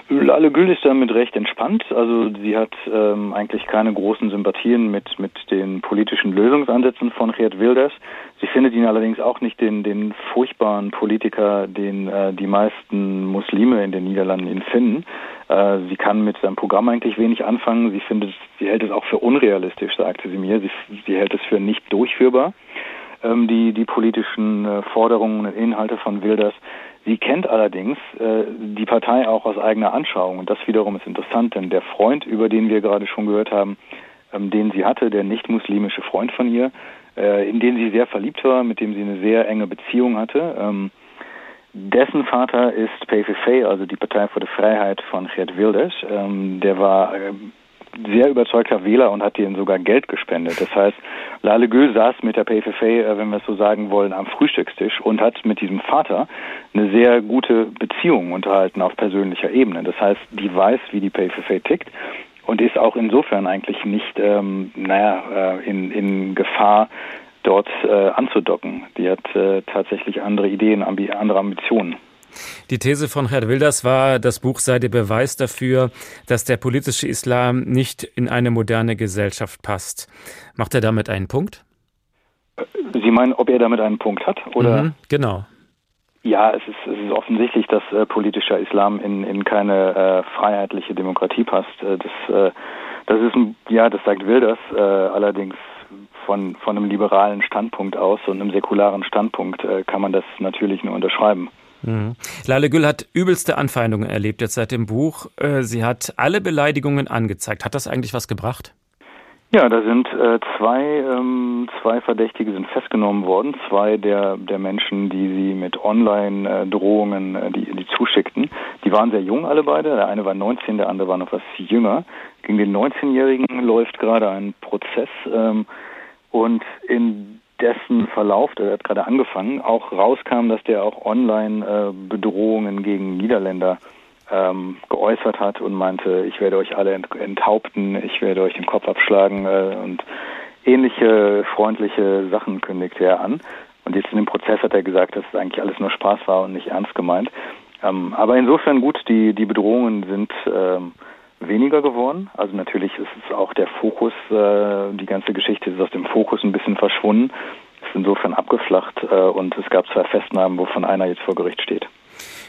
Lalle Gül ist damit recht entspannt. Also sie hat ähm, eigentlich keine großen Sympathien mit, mit den politischen Lösungsansätzen von Geert Wilders. Sie findet ihn allerdings auch nicht den, den furchtbaren Politiker, den äh, die meisten Muslime in den Niederlanden ihn finden. Äh, sie kann mit seinem Programm eigentlich wenig anfangen. Sie findet, sie hält es auch für unrealistisch, sagte sie mir. Sie, sie hält es für nicht durchführbar ähm, die, die politischen äh, Forderungen und Inhalte von Wilders. Sie kennt allerdings äh, die Partei auch aus eigener Anschauung und das wiederum ist interessant, denn der Freund, über den wir gerade schon gehört haben, ähm, den sie hatte, der nicht-muslimische Freund von ihr, äh, in den sie sehr verliebt war, mit dem sie eine sehr enge Beziehung hatte, ähm, dessen Vater ist PVV, also die Partei für die Freiheit von Gerd Wilders. Ähm, der war äh, sehr überzeugter Wähler und hat ihnen sogar Geld gespendet. Das heißt, Lale Gül saß mit der PFF, äh, wenn wir es so sagen wollen, am Frühstückstisch und hat mit diesem Vater eine sehr gute Beziehung unterhalten auf persönlicher Ebene. Das heißt, die weiß, wie die PFF tickt und ist auch insofern eigentlich nicht, ähm, naja, äh, in, in Gefahr, dort äh, anzudocken. Die hat äh, tatsächlich andere Ideen, ambi andere Ambitionen. Die These von Herr Wilders war, das Buch sei der Beweis dafür, dass der politische Islam nicht in eine moderne Gesellschaft passt. Macht er damit einen Punkt? Sie meinen, ob er damit einen Punkt hat? Oder? Mhm, genau. Ja, es ist, es ist offensichtlich, dass äh, politischer Islam in, in keine äh, freiheitliche Demokratie passt. Äh, das, äh, das ist ein, ja, das sagt Wilders, äh, allerdings von, von einem liberalen Standpunkt aus und einem säkularen Standpunkt äh, kann man das natürlich nur unterschreiben. Mhm. Lale Gül hat übelste Anfeindungen erlebt jetzt seit dem Buch. Äh, sie hat alle Beleidigungen angezeigt. Hat das eigentlich was gebracht? Ja, da sind äh, zwei, ähm, zwei Verdächtige sind festgenommen worden. Zwei der, der Menschen, die sie mit Online-Drohungen, äh, die, die zuschickten. Die waren sehr jung alle beide. Der eine war 19, der andere war noch was jünger. Gegen den 19-Jährigen läuft gerade ein Prozess. Ähm, und in dessen Verlauf, der hat gerade angefangen, auch rauskam, dass der auch online äh, Bedrohungen gegen Niederländer ähm, geäußert hat und meinte, ich werde euch alle enthaupten, ich werde euch den Kopf abschlagen äh, und ähnliche freundliche Sachen kündigte er an. Und jetzt in dem Prozess hat er gesagt, dass es eigentlich alles nur Spaß war und nicht ernst gemeint. Ähm, aber insofern gut, die, die Bedrohungen sind ähm, weniger geworden. Also natürlich ist es auch der Fokus, äh, die ganze Geschichte ist aus dem Fokus ein bisschen verschwunden, ist insofern abgeflacht äh, und es gab zwei Festnahmen, wovon einer jetzt vor Gericht steht.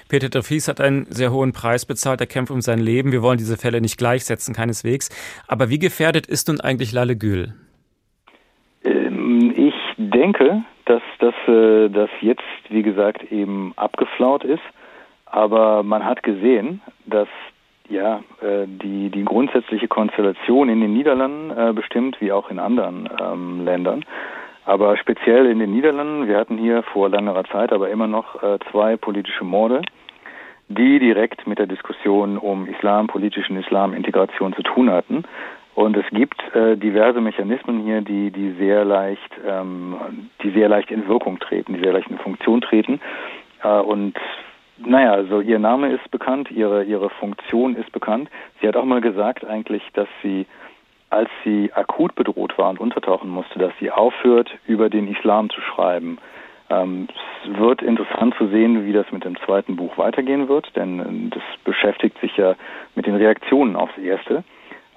Peter de Vries hat einen sehr hohen Preis bezahlt, er kämpft um sein Leben. Wir wollen diese Fälle nicht gleichsetzen, keineswegs. Aber wie gefährdet ist nun eigentlich Lalle Gül? Ähm, ich denke, dass das äh, dass jetzt, wie gesagt, eben abgeflaut ist. Aber man hat gesehen, dass ja, äh, die, die grundsätzliche Konstellation in den Niederlanden äh, bestimmt, wie auch in anderen ähm, Ländern. Aber speziell in den Niederlanden, wir hatten hier vor längerer Zeit aber immer noch äh, zwei politische Morde, die direkt mit der Diskussion um Islam, politischen Islam, Integration zu tun hatten. Und es gibt äh, diverse Mechanismen hier, die, die sehr leicht, ähm, die sehr leicht in Wirkung treten, die sehr leicht in Funktion treten. Äh, und naja, also ihr Name ist bekannt, ihre, ihre Funktion ist bekannt. Sie hat auch mal gesagt eigentlich, dass sie, als sie akut bedroht war und untertauchen musste, dass sie aufhört, über den Islam zu schreiben, Ähm, es wird interessant zu sehen, wie das mit dem zweiten Buch weitergehen wird, denn äh, das beschäftigt sich ja mit den Reaktionen aufs erste.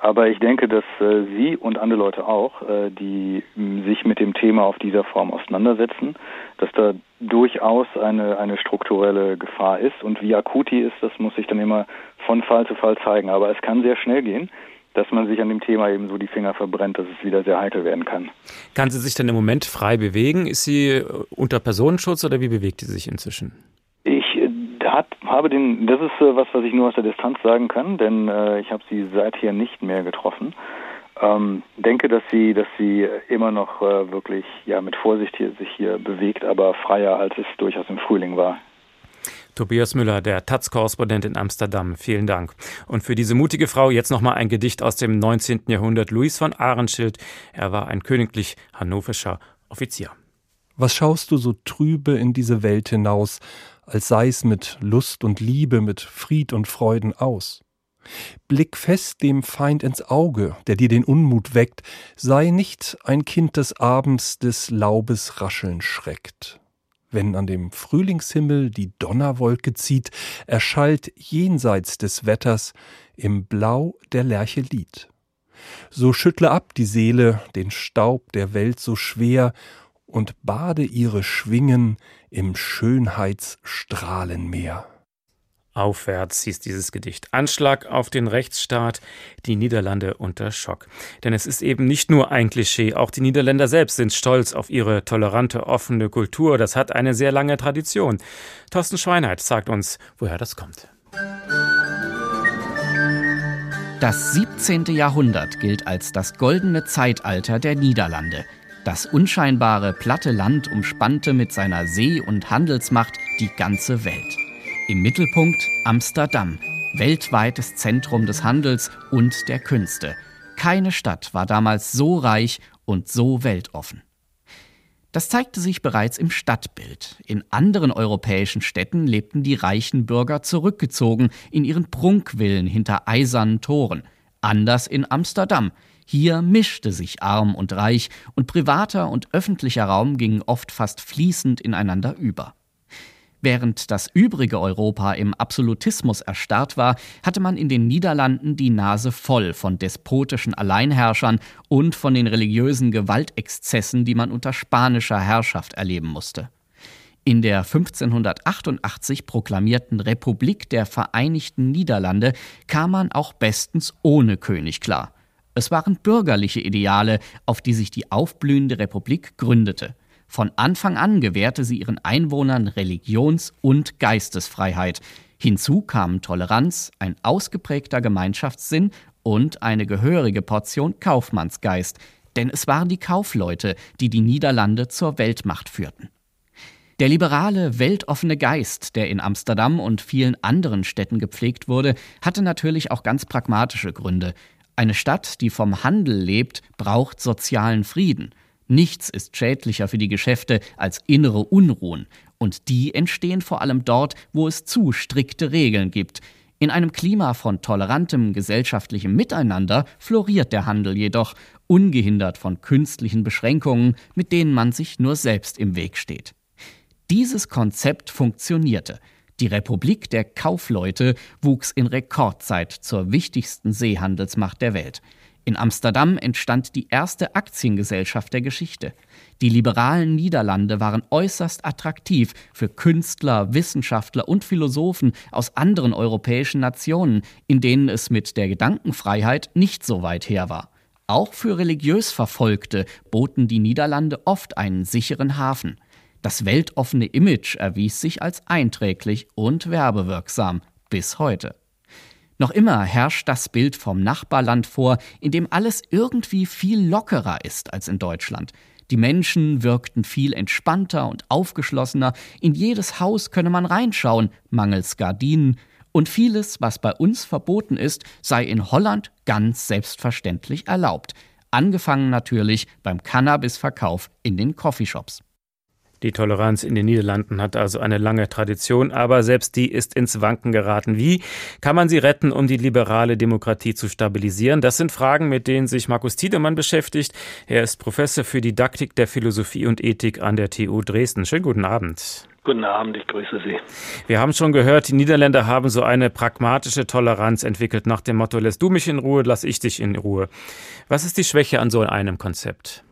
Aber ich denke, dass äh, Sie und andere Leute auch, äh, die mh, sich mit dem Thema auf dieser Form auseinandersetzen, dass da durchaus eine, eine strukturelle Gefahr ist. Und wie akut die ist, das muss sich dann immer von Fall zu Fall zeigen. Aber es kann sehr schnell gehen, dass man sich an dem Thema eben so die Finger verbrennt, dass es wieder sehr heikel werden kann. Kann sie sich denn im Moment frei bewegen? Ist sie äh, unter Personenschutz oder wie bewegt sie sich inzwischen? Hat, habe den, das ist äh, was, was ich nur aus der Distanz sagen kann, denn äh, ich habe sie seither nicht mehr getroffen. Ähm, denke, dass sie, dass sie immer noch äh, wirklich ja mit Vorsicht hier, sich hier bewegt, aber freier als es durchaus im Frühling war. Tobias Müller, der Taz-Korrespondent in Amsterdam. Vielen Dank. Und für diese mutige Frau jetzt nochmal ein Gedicht aus dem 19. Jahrhundert. Louis von Ahrenschild. Er war ein königlich hannoverscher Offizier. Was schaust du so trübe in diese Welt hinaus, als sei's mit Lust und Liebe, mit Fried und Freuden aus? Blick fest dem Feind ins Auge, der dir den Unmut weckt, sei nicht ein Kind des Abends des Laubes rascheln schreckt. Wenn an dem Frühlingshimmel die Donnerwolke zieht, erschallt jenseits des Wetters im Blau der Lerche Lied. So schüttle ab die Seele den Staub der Welt so schwer und bade ihre Schwingen im Schönheitsstrahlenmeer. Aufwärts hieß dieses Gedicht. Anschlag auf den Rechtsstaat, die Niederlande unter Schock. Denn es ist eben nicht nur ein Klischee, auch die Niederländer selbst sind stolz auf ihre tolerante, offene Kultur. Das hat eine sehr lange Tradition. Thorsten Schweinheit sagt uns, woher das kommt. Das 17. Jahrhundert gilt als das goldene Zeitalter der Niederlande. Das unscheinbare platte Land umspannte mit seiner See- und Handelsmacht die ganze Welt. Im Mittelpunkt Amsterdam, weltweites Zentrum des Handels und der Künste. Keine Stadt war damals so reich und so weltoffen. Das zeigte sich bereits im Stadtbild. In anderen europäischen Städten lebten die reichen Bürger zurückgezogen in ihren Prunkvillen hinter eisernen Toren. Anders in Amsterdam. Hier mischte sich arm und reich und privater und öffentlicher Raum gingen oft fast fließend ineinander über. Während das übrige Europa im Absolutismus erstarrt war, hatte man in den Niederlanden die Nase voll von despotischen Alleinherrschern und von den religiösen Gewaltexzessen, die man unter spanischer Herrschaft erleben musste. In der 1588 proklamierten Republik der Vereinigten Niederlande kam man auch bestens ohne König klar. Es waren bürgerliche Ideale, auf die sich die aufblühende Republik gründete. Von Anfang an gewährte sie ihren Einwohnern Religions- und Geistesfreiheit. Hinzu kamen Toleranz, ein ausgeprägter Gemeinschaftssinn und eine gehörige Portion Kaufmannsgeist, denn es waren die Kaufleute, die die Niederlande zur Weltmacht führten. Der liberale, weltoffene Geist, der in Amsterdam und vielen anderen Städten gepflegt wurde, hatte natürlich auch ganz pragmatische Gründe. Eine Stadt, die vom Handel lebt, braucht sozialen Frieden. Nichts ist schädlicher für die Geschäfte als innere Unruhen, und die entstehen vor allem dort, wo es zu strikte Regeln gibt. In einem Klima von tolerantem gesellschaftlichem Miteinander floriert der Handel jedoch, ungehindert von künstlichen Beschränkungen, mit denen man sich nur selbst im Weg steht. Dieses Konzept funktionierte. Die Republik der Kaufleute wuchs in Rekordzeit zur wichtigsten Seehandelsmacht der Welt. In Amsterdam entstand die erste Aktiengesellschaft der Geschichte. Die liberalen Niederlande waren äußerst attraktiv für Künstler, Wissenschaftler und Philosophen aus anderen europäischen Nationen, in denen es mit der Gedankenfreiheit nicht so weit her war. Auch für religiös Verfolgte boten die Niederlande oft einen sicheren Hafen. Das weltoffene Image erwies sich als einträglich und werbewirksam bis heute. Noch immer herrscht das Bild vom Nachbarland vor, in dem alles irgendwie viel lockerer ist als in Deutschland. Die Menschen wirkten viel entspannter und aufgeschlossener, in jedes Haus könne man reinschauen, mangels Gardinen, und vieles, was bei uns verboten ist, sei in Holland ganz selbstverständlich erlaubt. Angefangen natürlich beim Cannabisverkauf in den Coffeeshops. Die Toleranz in den Niederlanden hat also eine lange Tradition, aber selbst die ist ins Wanken geraten. Wie kann man sie retten, um die liberale Demokratie zu stabilisieren? Das sind Fragen, mit denen sich Markus Tiedemann beschäftigt. Er ist Professor für Didaktik der Philosophie und Ethik an der TU Dresden. Schönen guten Abend. Guten Abend, ich grüße Sie. Wir haben schon gehört, die Niederländer haben so eine pragmatische Toleranz entwickelt nach dem Motto, lässt du mich in Ruhe, lass ich dich in Ruhe. Was ist die Schwäche an so einem Konzept?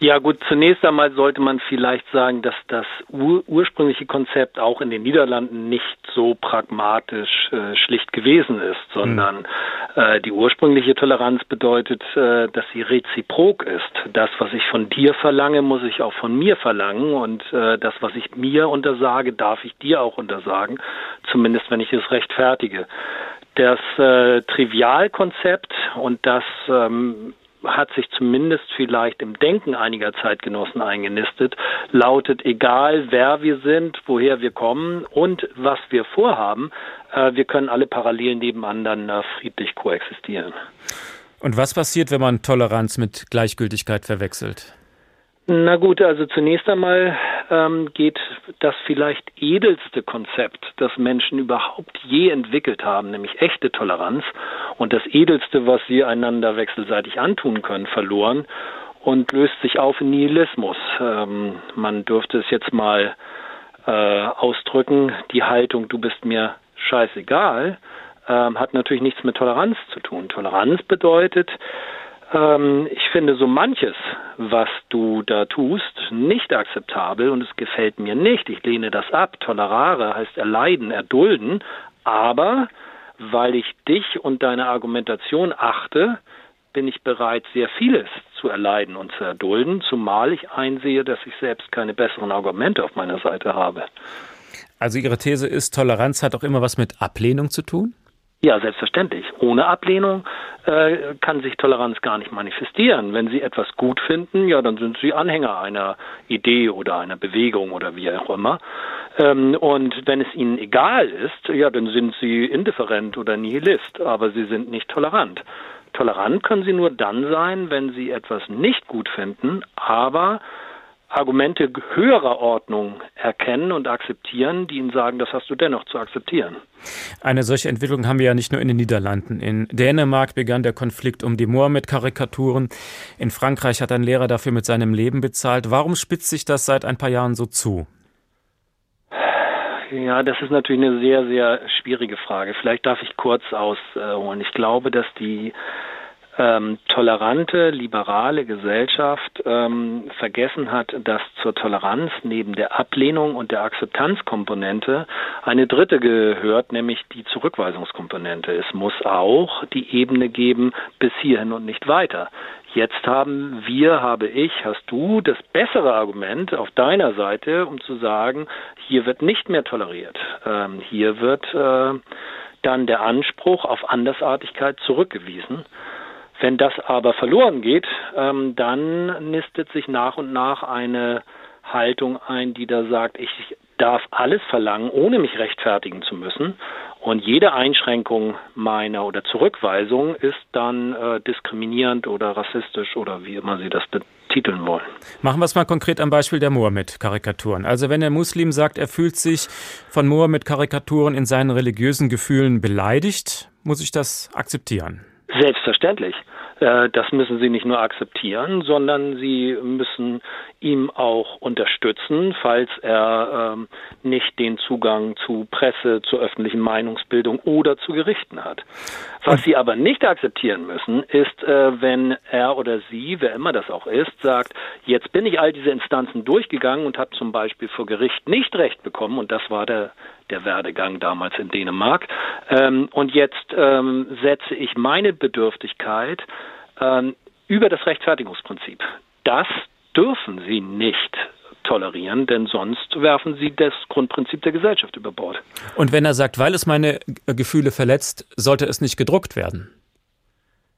Ja gut, zunächst einmal sollte man vielleicht sagen, dass das ur ursprüngliche Konzept auch in den Niederlanden nicht so pragmatisch äh, schlicht gewesen ist, sondern mhm. äh, die ursprüngliche Toleranz bedeutet, äh, dass sie reziprok ist. Das, was ich von dir verlange, muss ich auch von mir verlangen und äh, das, was ich mir untersage, darf ich dir auch untersagen, zumindest wenn ich es rechtfertige. Das äh, Trivialkonzept und das ähm, hat sich zumindest vielleicht im Denken einiger Zeitgenossen eingenistet, lautet, egal wer wir sind, woher wir kommen und was wir vorhaben, äh, wir können alle parallel nebeneinander friedlich koexistieren. Und was passiert, wenn man Toleranz mit Gleichgültigkeit verwechselt? Na gut, also zunächst einmal ähm, geht das vielleicht edelste Konzept, das Menschen überhaupt je entwickelt haben, nämlich echte Toleranz und das edelste, was sie einander wechselseitig antun können, verloren und löst sich auf in Nihilismus. Ähm, man dürfte es jetzt mal äh, ausdrücken, die Haltung, du bist mir scheißegal, ähm, hat natürlich nichts mit Toleranz zu tun. Toleranz bedeutet, ähm, ich finde so manches, was du da tust, nicht akzeptabel und es gefällt mir nicht. Ich lehne das ab. Tolerare heißt erleiden, erdulden. Aber weil ich dich und deine Argumentation achte, bin ich bereit, sehr vieles zu erleiden und zu erdulden, zumal ich einsehe, dass ich selbst keine besseren Argumente auf meiner Seite habe. Also Ihre These ist, Toleranz hat auch immer was mit Ablehnung zu tun? Ja, selbstverständlich. Ohne Ablehnung äh, kann sich Toleranz gar nicht manifestieren. Wenn Sie etwas gut finden, ja, dann sind Sie Anhänger einer Idee oder einer Bewegung oder wie auch immer. Ähm, und wenn es Ihnen egal ist, ja, dann sind Sie indifferent oder Nihilist, aber Sie sind nicht tolerant. Tolerant können Sie nur dann sein, wenn Sie etwas nicht gut finden, aber Argumente höherer Ordnung erkennen und akzeptieren, die ihnen sagen, das hast du dennoch zu akzeptieren. Eine solche Entwicklung haben wir ja nicht nur in den Niederlanden. In Dänemark begann der Konflikt um die Mohammed-Karikaturen. In Frankreich hat ein Lehrer dafür mit seinem Leben bezahlt. Warum spitzt sich das seit ein paar Jahren so zu? Ja, das ist natürlich eine sehr, sehr schwierige Frage. Vielleicht darf ich kurz ausholen. Ich glaube, dass die ähm, tolerante, liberale Gesellschaft ähm, vergessen hat, dass zur Toleranz neben der Ablehnung und der Akzeptanzkomponente eine dritte gehört, nämlich die Zurückweisungskomponente. Es muss auch die Ebene geben bis hierhin und nicht weiter. Jetzt haben wir, habe ich, hast du das bessere Argument auf deiner Seite, um zu sagen, hier wird nicht mehr toleriert. Ähm, hier wird äh, dann der Anspruch auf Andersartigkeit zurückgewiesen. Wenn das aber verloren geht, ähm, dann nistet sich nach und nach eine Haltung ein, die da sagt, ich darf alles verlangen, ohne mich rechtfertigen zu müssen. Und jede Einschränkung meiner oder Zurückweisung ist dann äh, diskriminierend oder rassistisch oder wie immer Sie das betiteln wollen. Machen wir es mal konkret am Beispiel der Mohammed-Karikaturen. Also wenn der Muslim sagt, er fühlt sich von Mohammed-Karikaturen in seinen religiösen Gefühlen beleidigt, muss ich das akzeptieren? Selbstverständlich. Äh, das müssen Sie nicht nur akzeptieren, sondern Sie müssen ihm auch unterstützen, falls er ähm, nicht den Zugang zu Presse, zur öffentlichen Meinungsbildung oder zu Gerichten hat. Was Sie aber nicht akzeptieren müssen, ist, äh, wenn er oder sie, wer immer das auch ist, sagt, jetzt bin ich all diese Instanzen durchgegangen und habe zum Beispiel vor Gericht nicht Recht bekommen, und das war der der Werdegang damals in Dänemark. Ähm, und jetzt ähm, setze ich meine Bedürftigkeit ähm, über das Rechtfertigungsprinzip. Das dürfen Sie nicht tolerieren, denn sonst werfen Sie das Grundprinzip der Gesellschaft über Bord. Und wenn er sagt, weil es meine Gefühle verletzt, sollte es nicht gedruckt werden?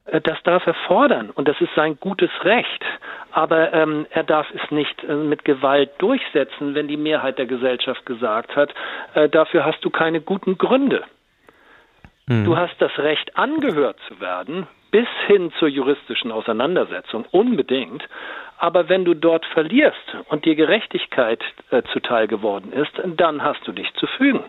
Äh, das darf er fordern und das ist sein gutes Recht. Aber ähm, er darf es nicht äh, mit Gewalt durchsetzen, wenn die Mehrheit der Gesellschaft gesagt hat, äh, dafür hast du keine guten Gründe. Hm. Du hast das Recht, angehört zu werden, bis hin zur juristischen Auseinandersetzung unbedingt. Aber wenn du dort verlierst und dir Gerechtigkeit äh, zuteil geworden ist, dann hast du dich zu fügen.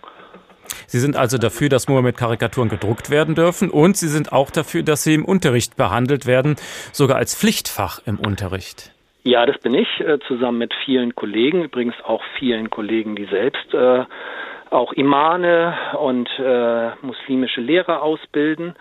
Sie sind also dafür, dass Mohammed-Karikaturen gedruckt werden dürfen und Sie sind auch dafür, dass sie im Unterricht behandelt werden, sogar als Pflichtfach im Unterricht. Ja, das bin ich, äh, zusammen mit vielen Kollegen, übrigens auch vielen Kollegen, die selbst äh, auch Imane und äh, muslimische Lehrer ausbilden.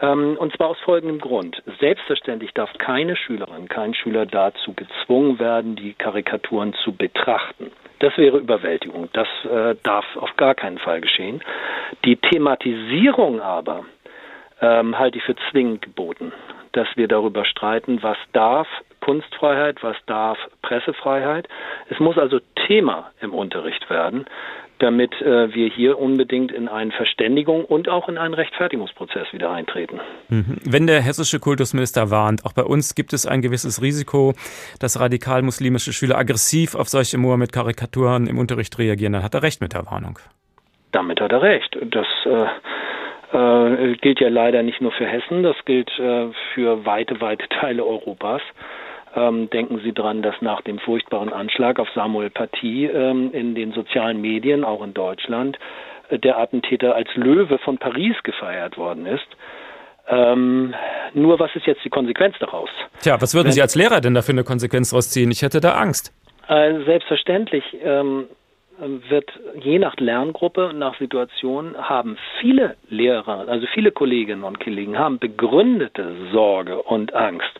Ähm, und zwar aus folgendem Grund. Selbstverständlich darf keine Schülerin, kein Schüler dazu gezwungen werden, die Karikaturen zu betrachten. Das wäre Überwältigung. Das äh, darf auf gar keinen Fall geschehen. Die Thematisierung aber ähm, halte ich für zwingend geboten, dass wir darüber streiten, was darf Kunstfreiheit, was darf Pressefreiheit. Es muss also Thema im Unterricht werden damit äh, wir hier unbedingt in eine Verständigung und auch in einen Rechtfertigungsprozess wieder eintreten. Mhm. Wenn der hessische Kultusminister warnt, auch bei uns gibt es ein gewisses Risiko, dass radikal-muslimische Schüler aggressiv auf solche Mohammed-Karikaturen im Unterricht reagieren, dann hat er recht mit der Warnung. Damit hat er recht. Das äh, äh, gilt ja leider nicht nur für Hessen, das gilt äh, für weite, weite Teile Europas. Ähm, denken Sie dran, dass nach dem furchtbaren Anschlag auf Samuel Paty ähm, in den sozialen Medien, auch in Deutschland, äh, der Attentäter als Löwe von Paris gefeiert worden ist. Ähm, nur was ist jetzt die Konsequenz daraus? Tja, was würden Wenn, Sie als Lehrer denn dafür eine Konsequenz daraus ziehen? Ich hätte da Angst. Äh, selbstverständlich. Ähm, wird je nach Lerngruppe und nach Situation haben viele Lehrer, also viele Kolleginnen und Kollegen haben begründete Sorge und Angst.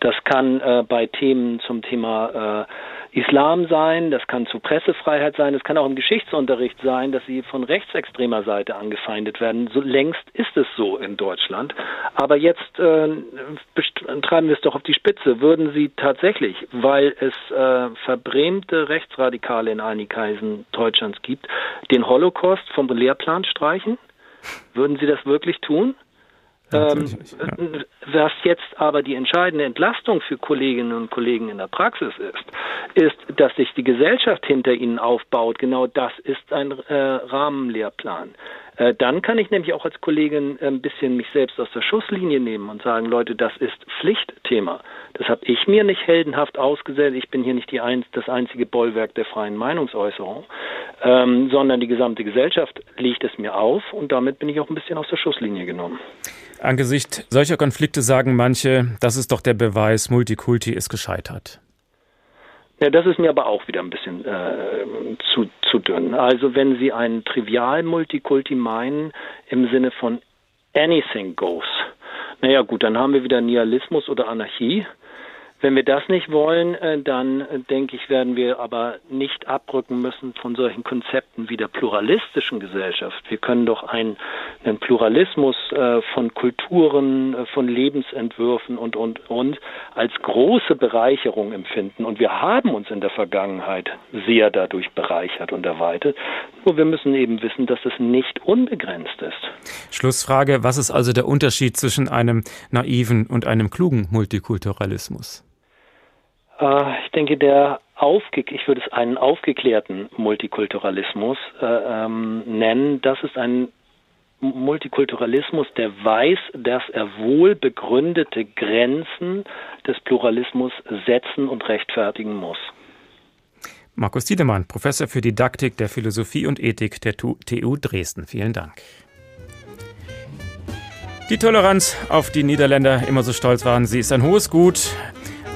Das kann äh, bei Themen zum Thema äh, Islam sein, das kann zu Pressefreiheit sein, das kann auch im Geschichtsunterricht sein, dass sie von rechtsextremer Seite angefeindet werden. So längst ist es so in Deutschland. Aber jetzt äh, treiben wir es doch auf die Spitze. Würden Sie tatsächlich, weil es äh, verbrämte Rechtsradikale in einigen Kreisen Deutschlands gibt, den Holocaust vom Lehrplan streichen? Würden Sie das wirklich tun? Ähm. Was jetzt aber die entscheidende Entlastung für Kolleginnen und Kollegen in der Praxis ist, ist, dass sich die Gesellschaft hinter ihnen aufbaut. Genau das ist ein äh, Rahmenlehrplan. Äh, dann kann ich nämlich auch als Kollegin ein bisschen mich selbst aus der Schusslinie nehmen und sagen, Leute, das ist Pflichtthema. Das habe ich mir nicht heldenhaft ausgesetzt. Ich bin hier nicht die ein, das einzige Bollwerk der freien Meinungsäußerung, ähm, sondern die gesamte Gesellschaft legt es mir auf und damit bin ich auch ein bisschen aus der Schusslinie genommen. Angesichts solcher Konflikte sagen manche, das ist doch der Beweis, Multikulti ist gescheitert. Ja, das ist mir aber auch wieder ein bisschen äh, zu, zu dünn. Also wenn Sie einen trivial Multikulti meinen im Sinne von anything goes, naja gut, dann haben wir wieder Nihilismus oder Anarchie. Wenn wir das nicht wollen, äh, dann äh, denke ich, werden wir aber nicht abrücken müssen von solchen Konzepten wie der pluralistischen Gesellschaft. Wir können doch einen, einen Pluralismus äh, von Kulturen, von Lebensentwürfen und, und, und als große Bereicherung empfinden. Und wir haben uns in der Vergangenheit sehr dadurch bereichert und erweitert. Nur wir müssen eben wissen, dass es nicht unbegrenzt ist. Schlussfrage, was ist also der Unterschied zwischen einem naiven und einem klugen Multikulturalismus? Äh, ich denke, der aufge ich würde es einen aufgeklärten Multikulturalismus äh, ähm, nennen. Das ist ein Multikulturalismus, der weiß, dass er wohl begründete Grenzen des Pluralismus setzen und rechtfertigen muss. Markus Tiedemann, Professor für Didaktik der Philosophie und Ethik der TU Dresden. Vielen Dank. Die Toleranz, auf die Niederländer immer so stolz waren, sie ist ein hohes Gut.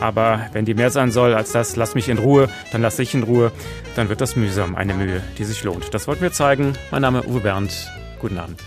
Aber wenn die mehr sein soll als das, lass mich in Ruhe, dann lass ich in Ruhe, dann wird das mühsam, eine Mühe, die sich lohnt. Das wollten wir zeigen. Mein Name Uwe Bernd. Guten Abend.